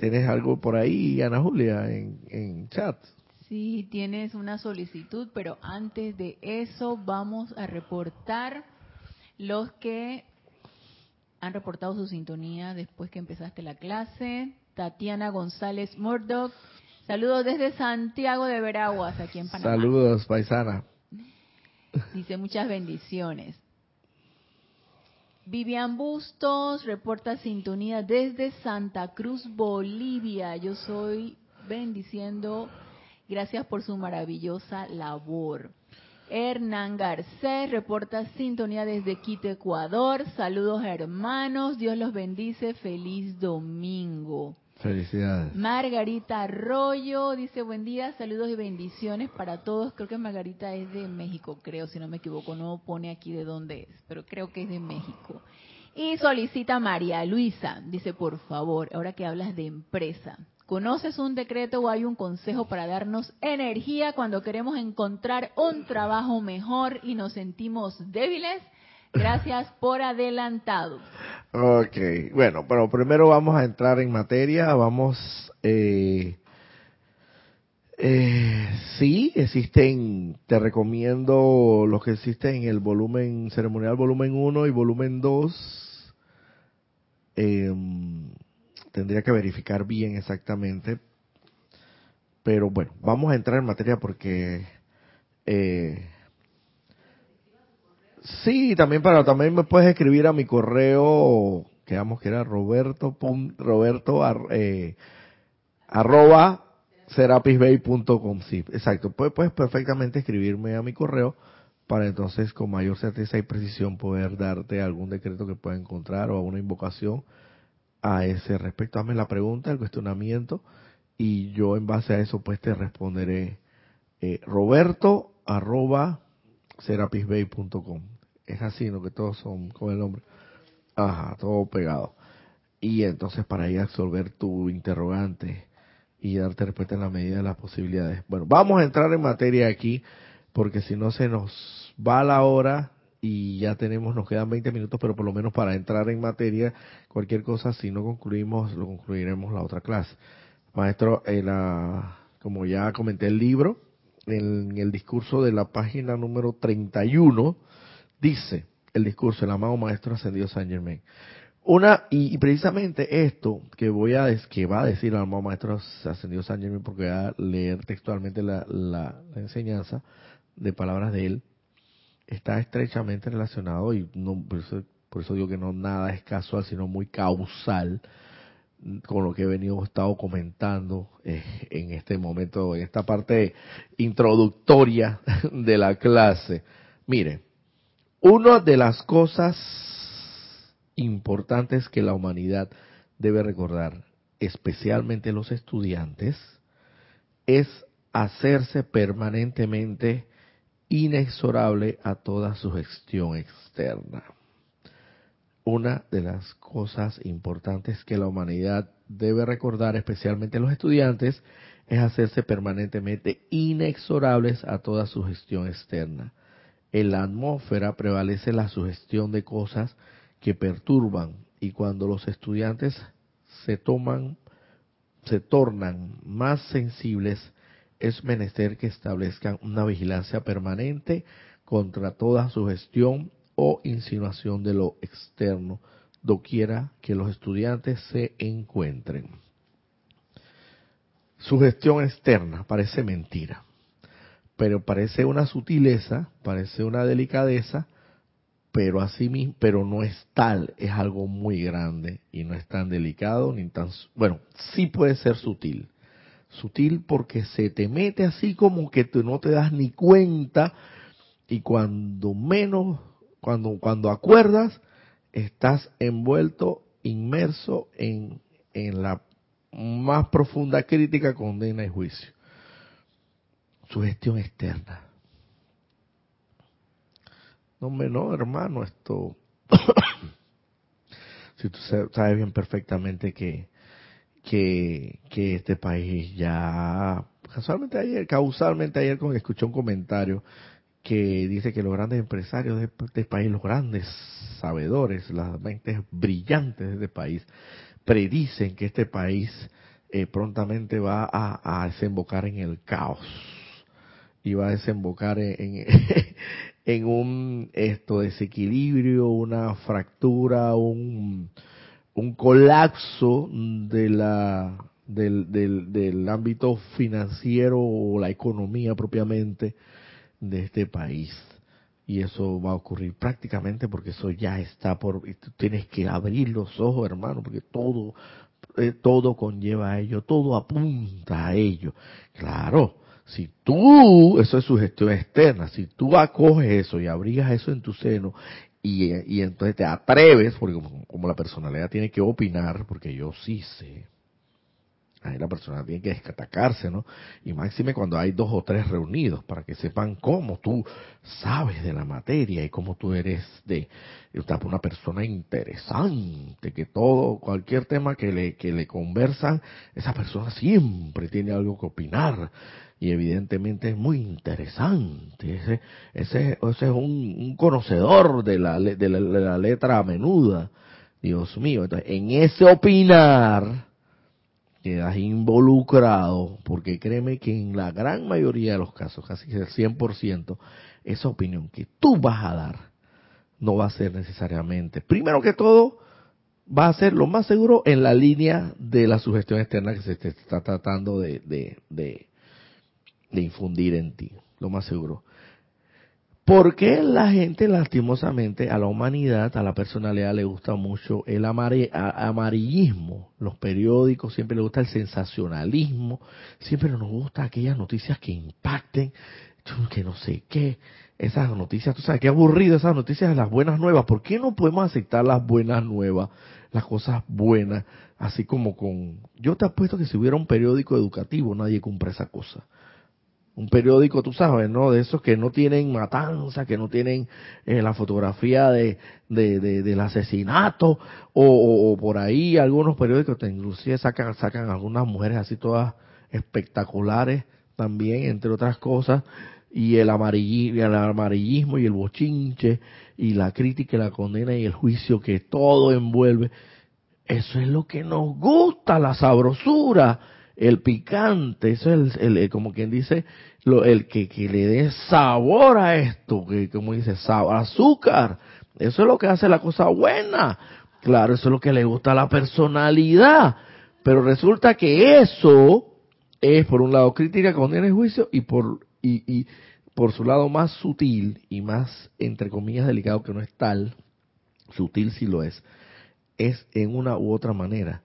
¿Tienes algo por ahí, Ana Julia, en, en chat? Sí, tienes una solicitud, pero antes de eso vamos a reportar los que han reportado su sintonía después que empezaste la clase. Tatiana González Murdoch. Saludos desde Santiago de Veraguas, aquí en Panamá. Saludos, paisana. Dice muchas bendiciones. Vivian Bustos reporta sintonía desde Santa Cruz, Bolivia. Yo soy bendiciendo Gracias por su maravillosa labor. Hernán Garcés reporta sintonía desde Quito, Ecuador. Saludos hermanos, Dios los bendice, feliz domingo. Felicidades. Margarita Arroyo dice buen día, saludos y bendiciones para todos. Creo que Margarita es de México, creo, si no me equivoco, no pone aquí de dónde es, pero creo que es de México. Y solicita María Luisa, dice por favor, ahora que hablas de empresa, ¿Conoces un decreto o hay un consejo para darnos energía cuando queremos encontrar un trabajo mejor y nos sentimos débiles? Gracias por adelantado. Ok, bueno, pero primero vamos a entrar en materia. Vamos, eh, eh, sí, existen, te recomiendo los que existen en el volumen ceremonial, volumen 1 y volumen 2. Eh, em, tendría que verificar bien exactamente. Pero bueno, vamos a entrar en materia porque eh, sí, también para también me puedes escribir a mi correo que vamos que era Roberto Roberto eh, arroba serapisbay.com sí, exacto, puedes, puedes perfectamente escribirme a mi correo para entonces con mayor certeza y precisión poder darte algún decreto que pueda encontrar o alguna invocación a ese respecto. Hazme la pregunta, el cuestionamiento, y yo en base a eso pues te responderé eh, roberto arroba serapisbay.com. Es así, ¿no? Que todos son con el nombre. Ajá, todo pegado. Y entonces para ir a absolver tu interrogante y darte respuesta en la medida de las posibilidades. Bueno, vamos a entrar en materia aquí, porque si no se nos va la hora y ya tenemos, nos quedan 20 minutos, pero por lo menos para entrar en materia, cualquier cosa, si no concluimos, lo concluiremos la otra clase. Maestro, eh, la, como ya comenté el libro, en el discurso de la página número 31, dice el discurso del amado Maestro Ascendido San Germain. Una, y, precisamente esto que voy a, que va a decir el amado Maestro Ascendido San Germain, porque voy a leer textualmente la, enseñanza de palabras de él, está estrechamente relacionado y no, por, eso, digo que no nada es casual, sino muy causal con lo que he venido estado comentando eh, en este momento, en esta parte introductoria <laughs> de la clase. Mire, una de las cosas importantes que la humanidad debe recordar, especialmente los estudiantes, es hacerse permanentemente inexorable a toda su gestión externa. Una de las cosas importantes que la humanidad debe recordar, especialmente los estudiantes, es hacerse permanentemente inexorables a toda su gestión externa. En la atmósfera prevalece la sugestión de cosas que perturban y cuando los estudiantes se toman, se tornan más sensibles es menester que establezcan una vigilancia permanente contra toda sugestión o insinuación de lo externo, doquiera que los estudiantes se encuentren. Sugestión externa parece mentira, pero parece una sutileza, parece una delicadeza, pero así mismo, pero no es tal, es algo muy grande y no es tan delicado ni tan, bueno, sí puede ser sutil, sutil porque se te mete así como que tú no te das ni cuenta y cuando menos, cuando, cuando acuerdas, estás envuelto, inmerso en, en la más profunda crítica, condena y juicio. Su gestión externa. No, no, hermano, esto... <coughs> si tú sabes bien perfectamente que, que, que este país ya... Casualmente ayer, causalmente ayer escuché un comentario que dice que los grandes empresarios de este país, los grandes sabedores, las mentes brillantes de este país, predicen que este país eh, prontamente va a, desembocar en el caos va a desembocar en, <laughs> en, un esto desequilibrio, una fractura, un, un colapso de la del, del, del ámbito financiero o la economía propiamente de este país. Y eso va a ocurrir prácticamente porque eso ya está por... Tú tienes que abrir los ojos, hermano, porque todo, eh, todo conlleva a ello, todo apunta a ello. Claro, si tú, eso es su gestión externa, si tú acoges eso y abrigas eso en tu seno y, y entonces te atreves, porque como, la personalidad tiene que opinar, porque yo sí sé, Ahí la persona tiene que descatacarse, ¿no? Y máxime cuando hay dos o tres reunidos para que sepan cómo tú sabes de la materia y cómo tú eres de una persona interesante, que todo, cualquier tema que le, que le conversan, esa persona siempre tiene algo que opinar y evidentemente es muy interesante. Ese, ese, ese es un, un conocedor de la, de la, de la letra menuda. Dios mío, entonces en ese opinar, quedas involucrado, porque créeme que en la gran mayoría de los casos, casi el 100%, esa opinión que tú vas a dar no va a ser necesariamente, primero que todo, va a ser lo más seguro en la línea de la sugestión externa que se está tratando de, de infundir en ti, lo más seguro. ¿Por qué la gente, lastimosamente, a la humanidad, a la personalidad le gusta mucho el amarillismo? Los periódicos siempre le gusta el sensacionalismo, siempre nos gusta aquellas noticias que impacten, que no sé qué, esas noticias, tú sabes, qué aburrido esas noticias de las buenas nuevas. ¿Por qué no podemos aceptar las buenas nuevas, las cosas buenas, así como con... Yo te apuesto que si hubiera un periódico educativo, nadie cumple esa cosa un periódico, tú sabes, ¿no? De esos que no tienen matanza, que no tienen eh, la fotografía de, de, del asesinato, o, por ahí algunos periódicos te inclusive sacan, sacan algunas mujeres así todas espectaculares también, entre otras cosas, y el, el amarillismo y el bochinche, y la crítica y la condena y el juicio que todo envuelve. Eso es lo que nos gusta, la sabrosura el picante, eso es el, como quien dice, lo, el que, que, le dé sabor a esto, que como dice, azúcar, eso es lo que hace la cosa buena. Claro, eso es lo que le gusta a la personalidad. Pero resulta que eso es por un lado crítica, condena y juicio y por, y, y por su lado más sutil y más, entre comillas, delicado que no es tal, sutil si lo es, es en una u otra manera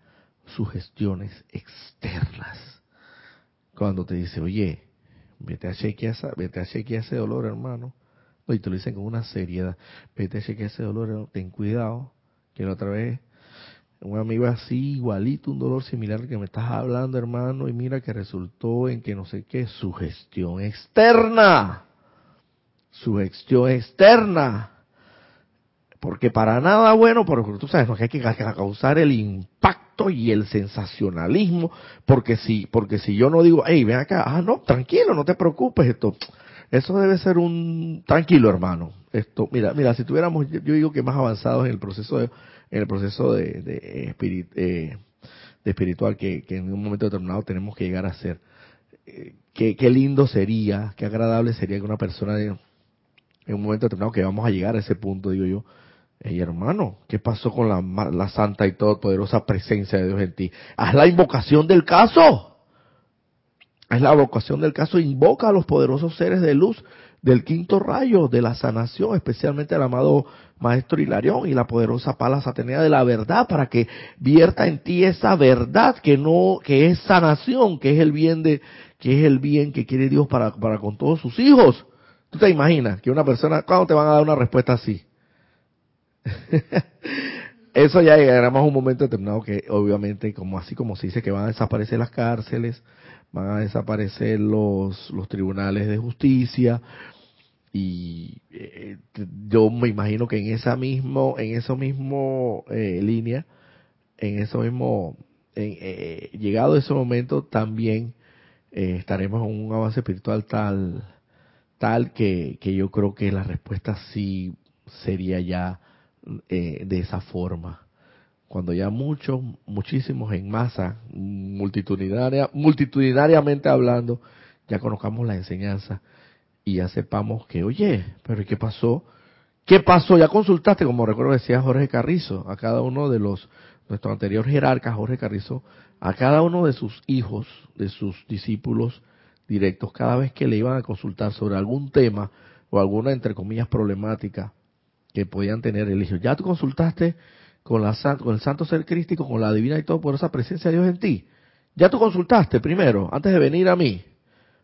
sugestiones externas. Cuando te dice, oye, vete a chequear, vete a chequear ese dolor, hermano. y te lo dicen con una seriedad. Vete a chequear ese dolor, ten cuidado. Que la otra vez, un amigo así, igualito, un dolor similar al que me estás hablando, hermano, y mira que resultó en que no sé qué, sugestión externa. Sugestión externa. Porque para nada bueno, porque tú sabes, no, hay que causar el impacto y el sensacionalismo, porque si, porque si yo no digo, hey, ven acá, ah, no, tranquilo, no te preocupes, esto, eso debe ser un, tranquilo hermano, esto, mira, mira, si tuviéramos, yo, digo que más avanzados en el proceso de, en el proceso de, de, eh, de espiritual que, en un momento determinado tenemos que llegar a ser, eh, qué, qué lindo sería, qué agradable sería que una persona en un momento determinado que vamos a llegar a ese punto, digo yo, Hey, hermano, ¿qué pasó con la, santa y todopoderosa presencia de Dios en ti? Haz la invocación del caso. Haz la invocación del caso. Invoca a los poderosos seres de luz del quinto rayo de la sanación, especialmente el amado Maestro Hilarión y la poderosa Palas Atenea de la verdad, para que vierta en ti esa verdad que no, que es sanación, que es el bien de, que es el bien que quiere Dios para, para con todos sus hijos. ¿Tú te imaginas que una persona, cuándo te van a dar una respuesta así? <laughs> Eso ya llegaremos a un momento determinado que obviamente, como así como se dice que van a desaparecer las cárceles, van a desaparecer los, los tribunales de justicia, y eh, yo me imagino que en esa mismo, en eso mismo eh, línea, en eso mismo, eh, llegado ese momento también estaremos en un avance espiritual tal, tal que, que yo creo que la respuesta sí sería ya eh, de esa forma. Cuando ya muchos, muchísimos en masa, multitudinaria, multitudinariamente hablando, ya conozcamos la enseñanza y ya sepamos que, oye, pero ¿qué pasó? ¿Qué pasó? Ya consultaste, como recuerdo decía Jorge Carrizo, a cada uno de los, nuestro anterior jerarca, Jorge Carrizo, a cada uno de sus hijos, de sus discípulos directos, cada vez que le iban a consultar sobre algún tema o alguna, entre comillas, problemática, que podían tener. el hijo ya tú consultaste con, la, con el santo ser crístico, con la divina y todo por esa presencia de Dios en ti. Ya tú consultaste primero, antes de venir a mí,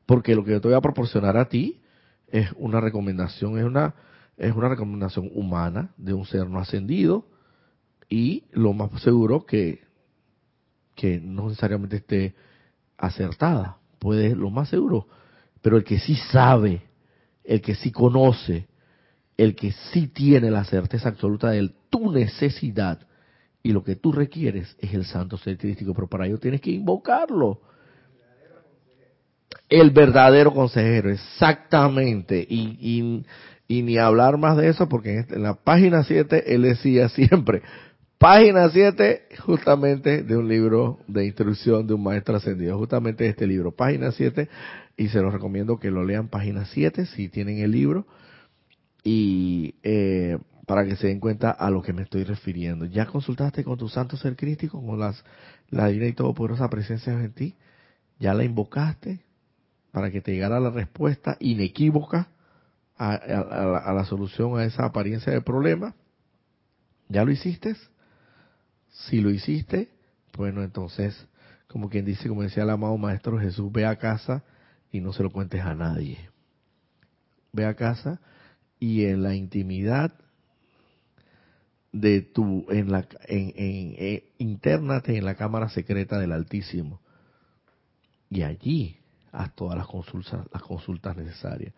porque lo que yo te voy a proporcionar a ti es una recomendación, es una, es una recomendación humana de un ser no ascendido y lo más seguro que, que no necesariamente esté acertada, puede lo más seguro, pero el que sí sabe, el que sí conoce, el que sí tiene la certeza absoluta de tu necesidad y lo que tú requieres es el santo ser crístico, pero para ello tienes que invocarlo. El verdadero consejero, exactamente. Y, y, ni hablar más de eso, porque en, la página 7 él decía siempre, página 7 justamente de un libro de instrucción de un maestro ascendido, justamente este libro, página 7, y se los recomiendo que lo lean página 7 si tienen el libro y eh, para que se den cuenta a lo que me estoy refiriendo. ¿Ya consultaste con tu santo ser crítico, con las, la divina y todopoderosa presencia en ti? ¿Ya la invocaste para que te llegara la respuesta inequívoca a, a, la solución a esa apariencia de problema? ¿Ya lo hiciste? Si lo hiciste, bueno, entonces, como quien dice, como decía el amado Maestro Jesús, ve a casa y no se lo cuentes a nadie. Ve a casa y en la intimidad de tu, en la, en, en, internate en la cámara secreta del Altísimo. Y allí haz todas las consultas, las consultas necesarias.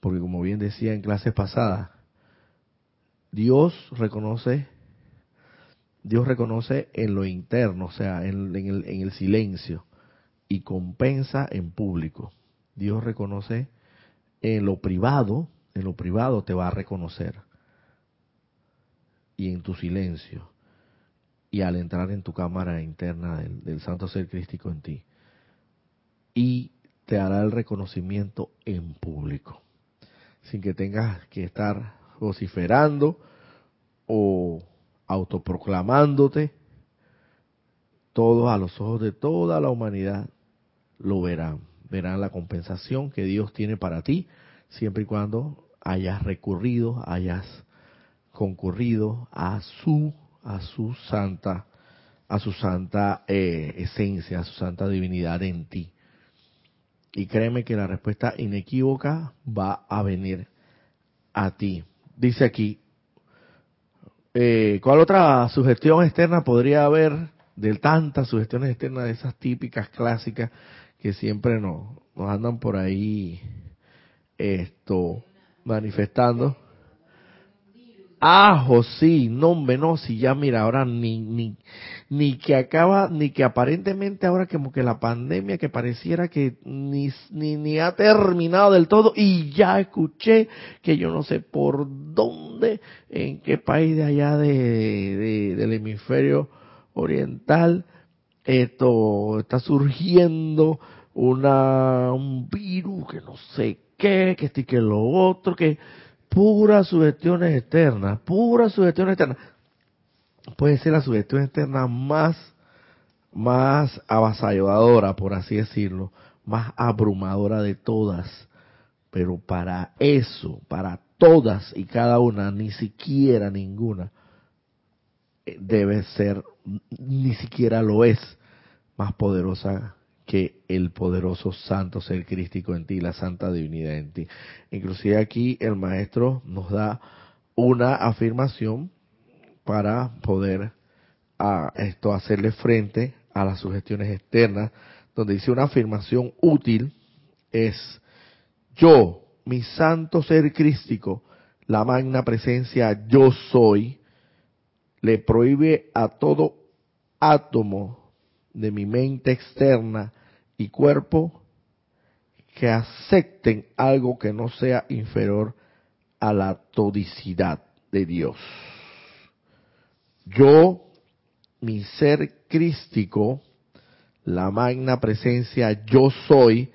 Porque como bien decía en clases pasadas, Dios reconoce, Dios reconoce en lo interno, o sea, en, el, en el silencio, y compensa en público. Dios reconoce en lo privado, en lo privado te va a reconocer. Y en tu silencio. Y al entrar en tu cámara interna del, Santo Ser Crístico en ti. Y te hará el reconocimiento en público. Sin que tengas que estar vociferando o autoproclamándote. Todos a los ojos de toda la humanidad lo verán. Verán la compensación que Dios tiene para ti, siempre y cuando hayas recurrido, hayas concurrido a su a su santa a su santa eh, esencia, a su santa divinidad en ti. Y créeme que la respuesta inequívoca va a venir a ti. Dice aquí, eh, ¿cuál otra sugestión externa podría haber de tantas sugestiones externas de esas típicas clásicas que siempre nos, nos andan por ahí esto manifestando. Ajo, sí, no, no, si ya mira, ahora ni, ni, ni que acaba, ni que aparentemente ahora como que la pandemia que pareciera que ni, ni, ni ha terminado del todo y ya escuché que yo no sé por dónde, en qué país de allá de, del hemisferio oriental, esto está surgiendo una, un virus que no sé qué, que este que lo otro, que puras sugestiones externas, puras sugestiones externas. Puede ser la sugestión externa más, más avasalladora, por así decirlo, más abrumadora de todas, Pero para eso, para todas y cada una, ni siquiera ninguna eh, debe ser, ni siquiera lo es, más poderosa que el poderoso santo ser crístico en ti, la santa divinidad en ti. Inclusive aquí el maestro nos da una afirmación para poder a esto hacerle frente a las sugestiones externas, donde dice una afirmación útil es yo, mi santo ser crístico, la magna presencia yo soy, le prohíbe a todo átomo de mi mente externa y cuerpo que acepten algo que no sea inferior a la todicidad de Dios. Yo, mi ser crístico, la magna presencia yo soy,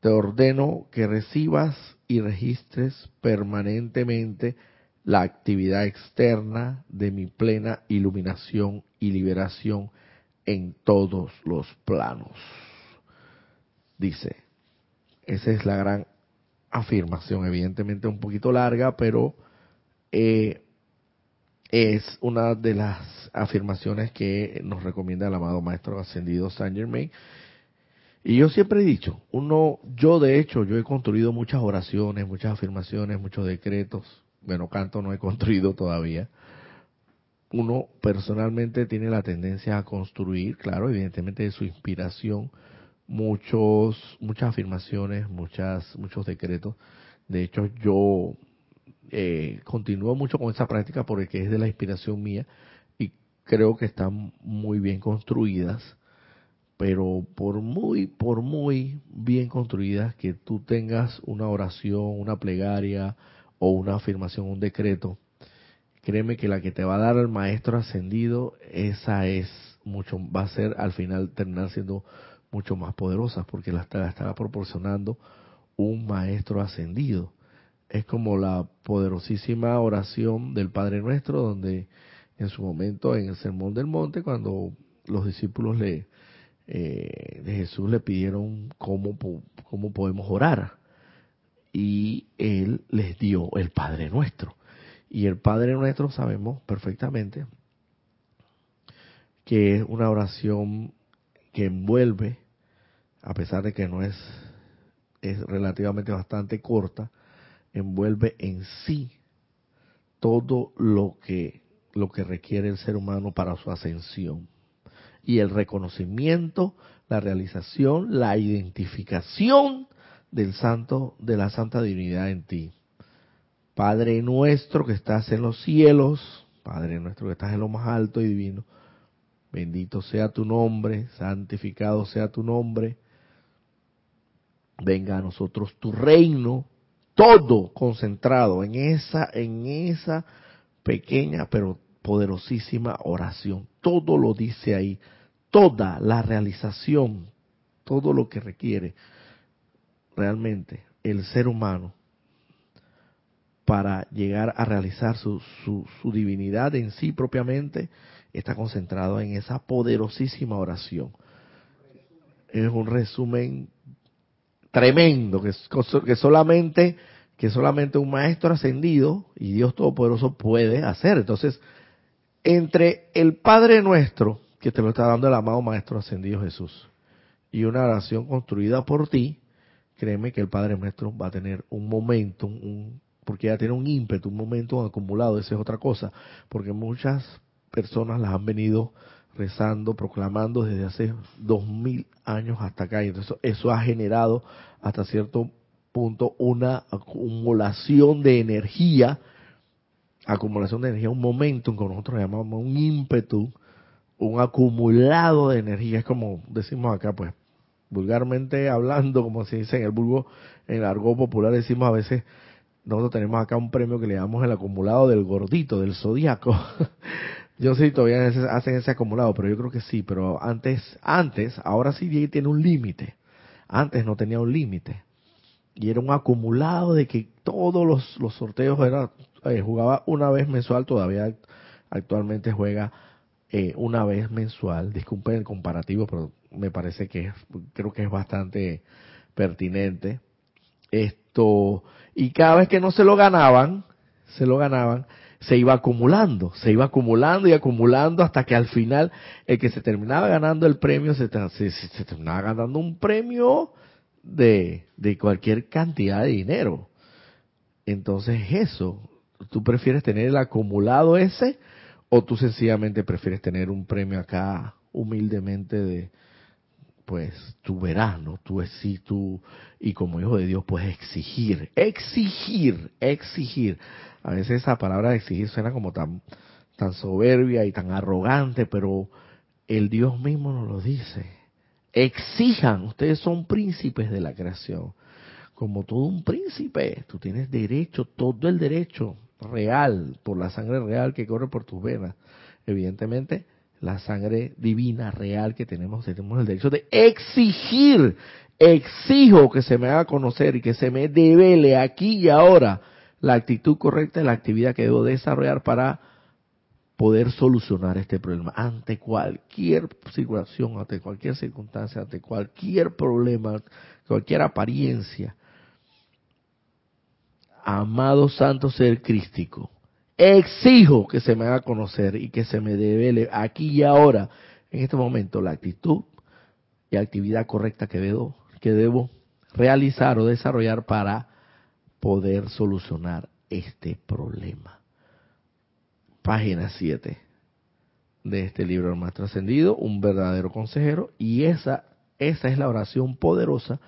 te ordeno que recibas y registres permanentemente la actividad externa de mi plena iluminación y liberación en todos los planos. Dice, esa es la gran afirmación, evidentemente un poquito larga, pero eh, es una de las afirmaciones que nos recomienda el amado Maestro Ascendido Saint Germain. Y yo siempre he dicho, uno, yo de hecho, yo he construido muchas oraciones, muchas afirmaciones, muchos decretos. Bueno, canto no he construido todavía. Uno personalmente tiene la tendencia a construir, claro, evidentemente de su inspiración, muchos, muchas afirmaciones, muchas, muchos decretos. De hecho, yo eh, continúo mucho con esa práctica porque es de la inspiración mía y creo que están muy bien construidas. Pero por muy, por muy bien construidas que tú tengas una oración, una plegaria o una afirmación, un decreto, créeme que la que te va a dar el maestro ascendido, esa es mucho, va a ser al final terminar siendo mucho más poderosas porque la, estará proporcionando un maestro ascendido. Es como la poderosísima oración del Padre Nuestro, donde en su momento en el Sermón del Monte, cuando los discípulos le, eh, de Jesús le pidieron cómo, cómo podemos orar. Y él les dio el Padre Nuestro. Y el Padre Nuestro sabemos perfectamente que es una oración que envuelve a pesar de que no es, es relativamente bastante corta, envuelve en sí todo lo que, lo que requiere el ser humano para su ascensión. Y el reconocimiento, la realización, la identificación del santo, de la santa divinidad en ti. Padre nuestro que estás en los cielos, Padre nuestro que estás en lo más alto y divino, bendito sea tu nombre, santificado sea tu nombre, venga a nosotros tu reino, todo concentrado en esa, en esa pequeña pero poderosísima oración. Todo lo dice ahí, toda la realización, todo lo que requiere realmente el ser humano para llegar a realizar su, su, su divinidad en sí propiamente, está concentrado en esa poderosísima oración. Es un resumen tremendo que, que solamente que solamente un maestro ascendido y Dios Todopoderoso puede hacer. Entonces, entre el Padre nuestro, que te lo está dando el amado Maestro Ascendido Jesús, y una oración construida por ti, créeme que el Padre nuestro va a tener un momento, un, porque ya tiene un ímpetu, un momento acumulado, esa es otra cosa, porque muchas personas las han venido rezando, proclamando desde hace dos mil años hasta acá. Y entonces eso ha generado hasta cierto punto una acumulación de energía, acumulación de energía, un momento que nosotros llamamos un ímpetu, un acumulado de energía, es como decimos acá, pues, vulgarmente hablando, como se dice en el vulgo, en el argot popular decimos a veces, nosotros tenemos acá un premio que le llamamos el acumulado del gordito, del zodiaco. <laughs> Yo si todavía hacen ese acumulado, pero yo creo que sí. Pero antes, antes, ahora sí tiene un límite. Antes no tenía un límite. Y era un acumulado de que todos los, los sorteos era, eh, jugaba una vez mensual, todavía actualmente juega eh, una vez mensual. Disculpen el comparativo, pero me parece que creo que es bastante pertinente. esto, y cada vez que no se lo ganaban, se lo ganaban, se iba acumulando, se iba acumulando y acumulando hasta que al final el que se terminaba ganando el premio se, se, terminaba ganando un premio de, de cualquier cantidad de dinero. Entonces eso, ¿tú prefieres tener el acumulado ese o tú sencillamente prefieres tener un premio acá humildemente de, pues tú verás, ¿no? Tú sí, tú, y como hijo de Dios puedes exigir, exigir, exigir. A veces esa palabra de exigir suena como tan, tan soberbia y tan arrogante, pero el Dios mismo nos lo dice. Exijan, ustedes son príncipes de la creación. Como todo un príncipe, tú tienes derecho, todo el derecho real, por la sangre real que corre por tus venas. Evidentemente, la sangre divina real que tenemos, tenemos el derecho de exigir, exijo que se me haga conocer y que se me devele aquí y ahora la actitud correcta y la actividad que debo desarrollar para poder solucionar este problema ante cualquier situación, ante cualquier circunstancia, ante cualquier problema, cualquier apariencia. Amado Santo Ser Crístico, exijo que se me haga conocer y que se me devele aquí y ahora, en este momento, la actitud y actividad correcta que debo, que debo realizar o desarrollar para poder solucionar este problema. Página 7 de este libro El más trascendido, un verdadero consejero, y esa, esa es la oración poderosa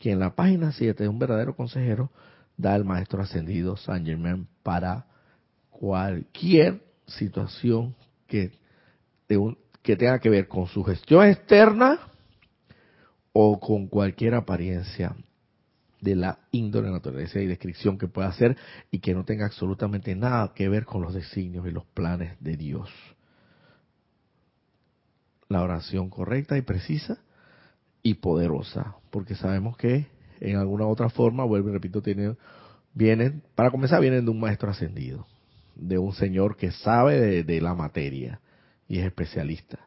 que en la página 7 de un verdadero consejero da el maestro ascendido San Germain para cualquier situación que, que tenga que ver con su gestión externa o con cualquier apariencia de la índole, naturaleza y descripción que pueda hacer y que no tenga absolutamente nada que ver con los designios y los planes de Dios. La oración correcta y precisa y poderosa, porque sabemos que en alguna otra forma, vuelvo y repito, tiene, vienen, para comenzar, vienen de un maestro ascendido, de un señor que sabe de, de la materia y es especialista.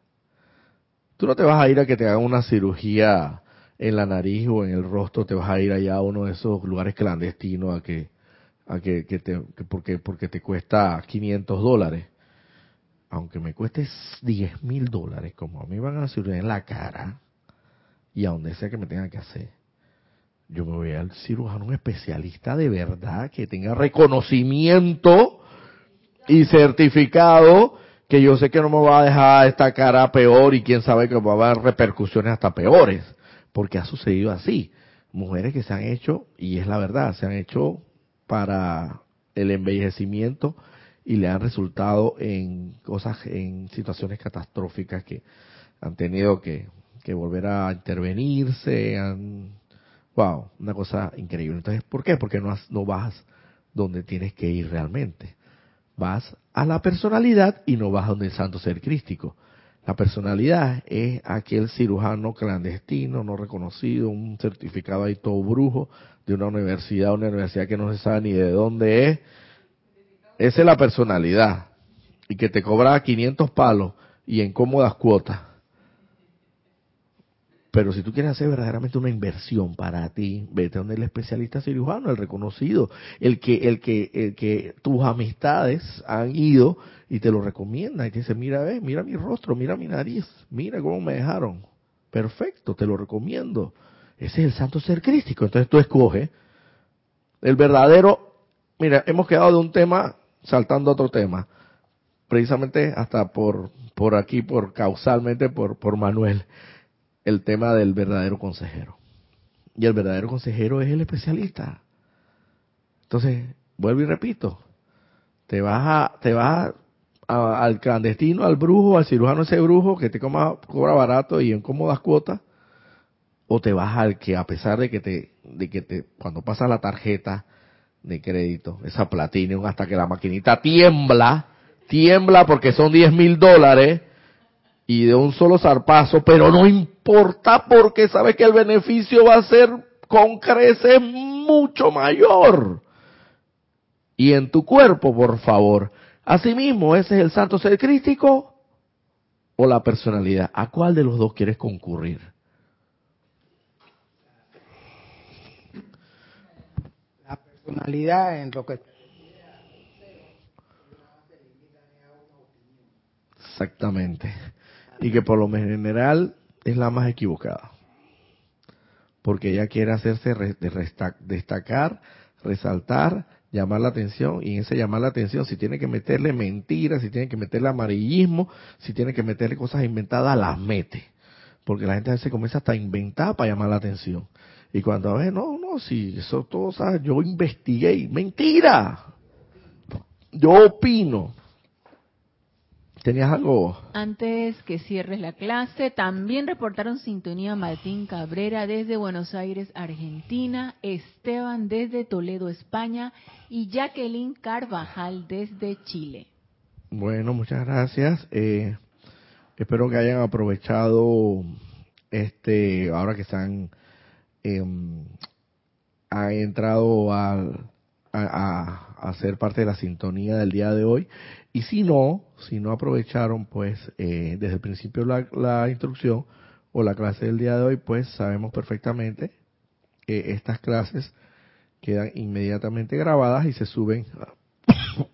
Tú no te vas a ir a que te hagan una cirugía en la nariz o en el rostro, te vas a ir allá a uno de esos lugares clandestinos a que, a que, te, porque, porque te cuesta 500 dólares. Aunque me cueste 10 mil dólares, como a mí van a hacer en la cara y a donde sea que me tengan que hacer, yo me voy al cirujano, un especialista de verdad que tenga reconocimiento y certificado que yo sé que no me va a dejar esta cara peor y quién sabe que va a haber repercusiones hasta peores porque ha sucedido así. Mujeres que se han hecho, y es la verdad, se han hecho para el embellecimiento y le han resultado en cosas, en situaciones catastróficas que han tenido que, volver a intervenirse, han, wow, una cosa increíble. Entonces, ¿por qué? Porque no, no vas donde tienes que ir realmente. Vas a la personalidad y no vas donde el santo ser crístico. La personalidad es aquel cirujano clandestino, no reconocido, un certificado ahí todo brujo de una universidad, una universidad que no se sabe ni de dónde es. Esa es la personalidad. Y que te cobra 500 palos y en cómodas cuotas. Pero si tú quieres hacer verdaderamente una inversión para ti, vete donde el especialista cirujano, el reconocido, el que, el que, el que tus amistades han ido y te lo recomiendan y te dice, mira, ve, mira mi rostro, mira mi nariz, mira cómo me dejaron. Perfecto, te lo recomiendo. Ese es el santo ser crístico. Entonces tú escoges el verdadero. Mira, hemos quedado de un tema saltando a otro tema. Precisamente hasta por, por aquí, por causalmente, por, por Manuel el tema del verdadero consejero. Y el verdadero consejero es el especialista. Entonces, vuelvo y repito, te vas a, te vas al clandestino, al brujo, al cirujano ese brujo que te cobra barato y en cómodas cuotas, o te vas al que a pesar de que te, de que te, cuando pasas la tarjeta de crédito, esa platinum, hasta que la maquinita tiembla, tiembla porque son 10 mil dólares, y de un solo zarpazo, pero no importa porque sabe que el beneficio va a ser con creces mucho mayor. Y en tu cuerpo, por favor. Asimismo, ese es el santo ser crítico o la personalidad. ¿A cuál de los dos quieres concurrir? personalidad en lo que Exactamente. Y que por lo general es la más equivocada. Porque ella quiere hacerse destacar, resaltar, llamar la atención. Y en ese llamar la atención, si tiene que meterle mentiras, si tiene que meterle amarillismo, si tiene que meterle cosas inventadas, las mete. Porque la gente a veces comienza hasta a inventar para llamar la atención. Y cuando a ver, no, no, si eso todo, ¿sabes? yo investigué. ¡Mentira! Yo opino. ¿Tenías algo? Antes que cierres la clase, también reportaron sintonía Martín Cabrera desde Buenos Aires, Argentina, Esteban desde Toledo, España y Jacqueline Carvajal desde Chile. Bueno, muchas gracias. Eh, espero que hayan aprovechado este, ahora que están, em, han entrado al- a, a, a parte de la sintonía del día de hoy. Y si no, si no aprovecharon, pues eh, desde el principio la, la instrucción o la clase del día de hoy, pues sabemos perfectamente que estas clases quedan inmediatamente grabadas y se suben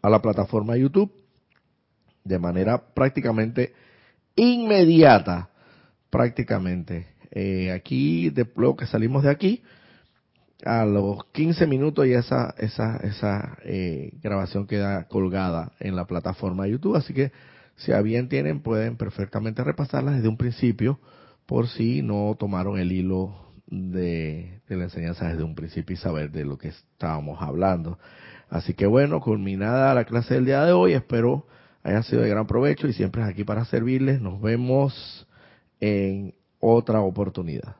a, <coughs> la plataforma YouTube de manera prácticamente inmediata, prácticamente. Eh, aquí, de, luego que salimos de aquí, a los 15 minutos ya esa, esa, esa eh, grabación queda colgada en la plataforma de YouTube, así que si a bien tienen pueden perfectamente repasarla desde un principio por si no tomaron el hilo de, de la enseñanza desde un principio y saber de lo que estábamos hablando. Así que bueno, culminada la clase del día de hoy, espero haya sido de gran provecho y siempre es aquí para servirles. Nos vemos en otra oportunidad.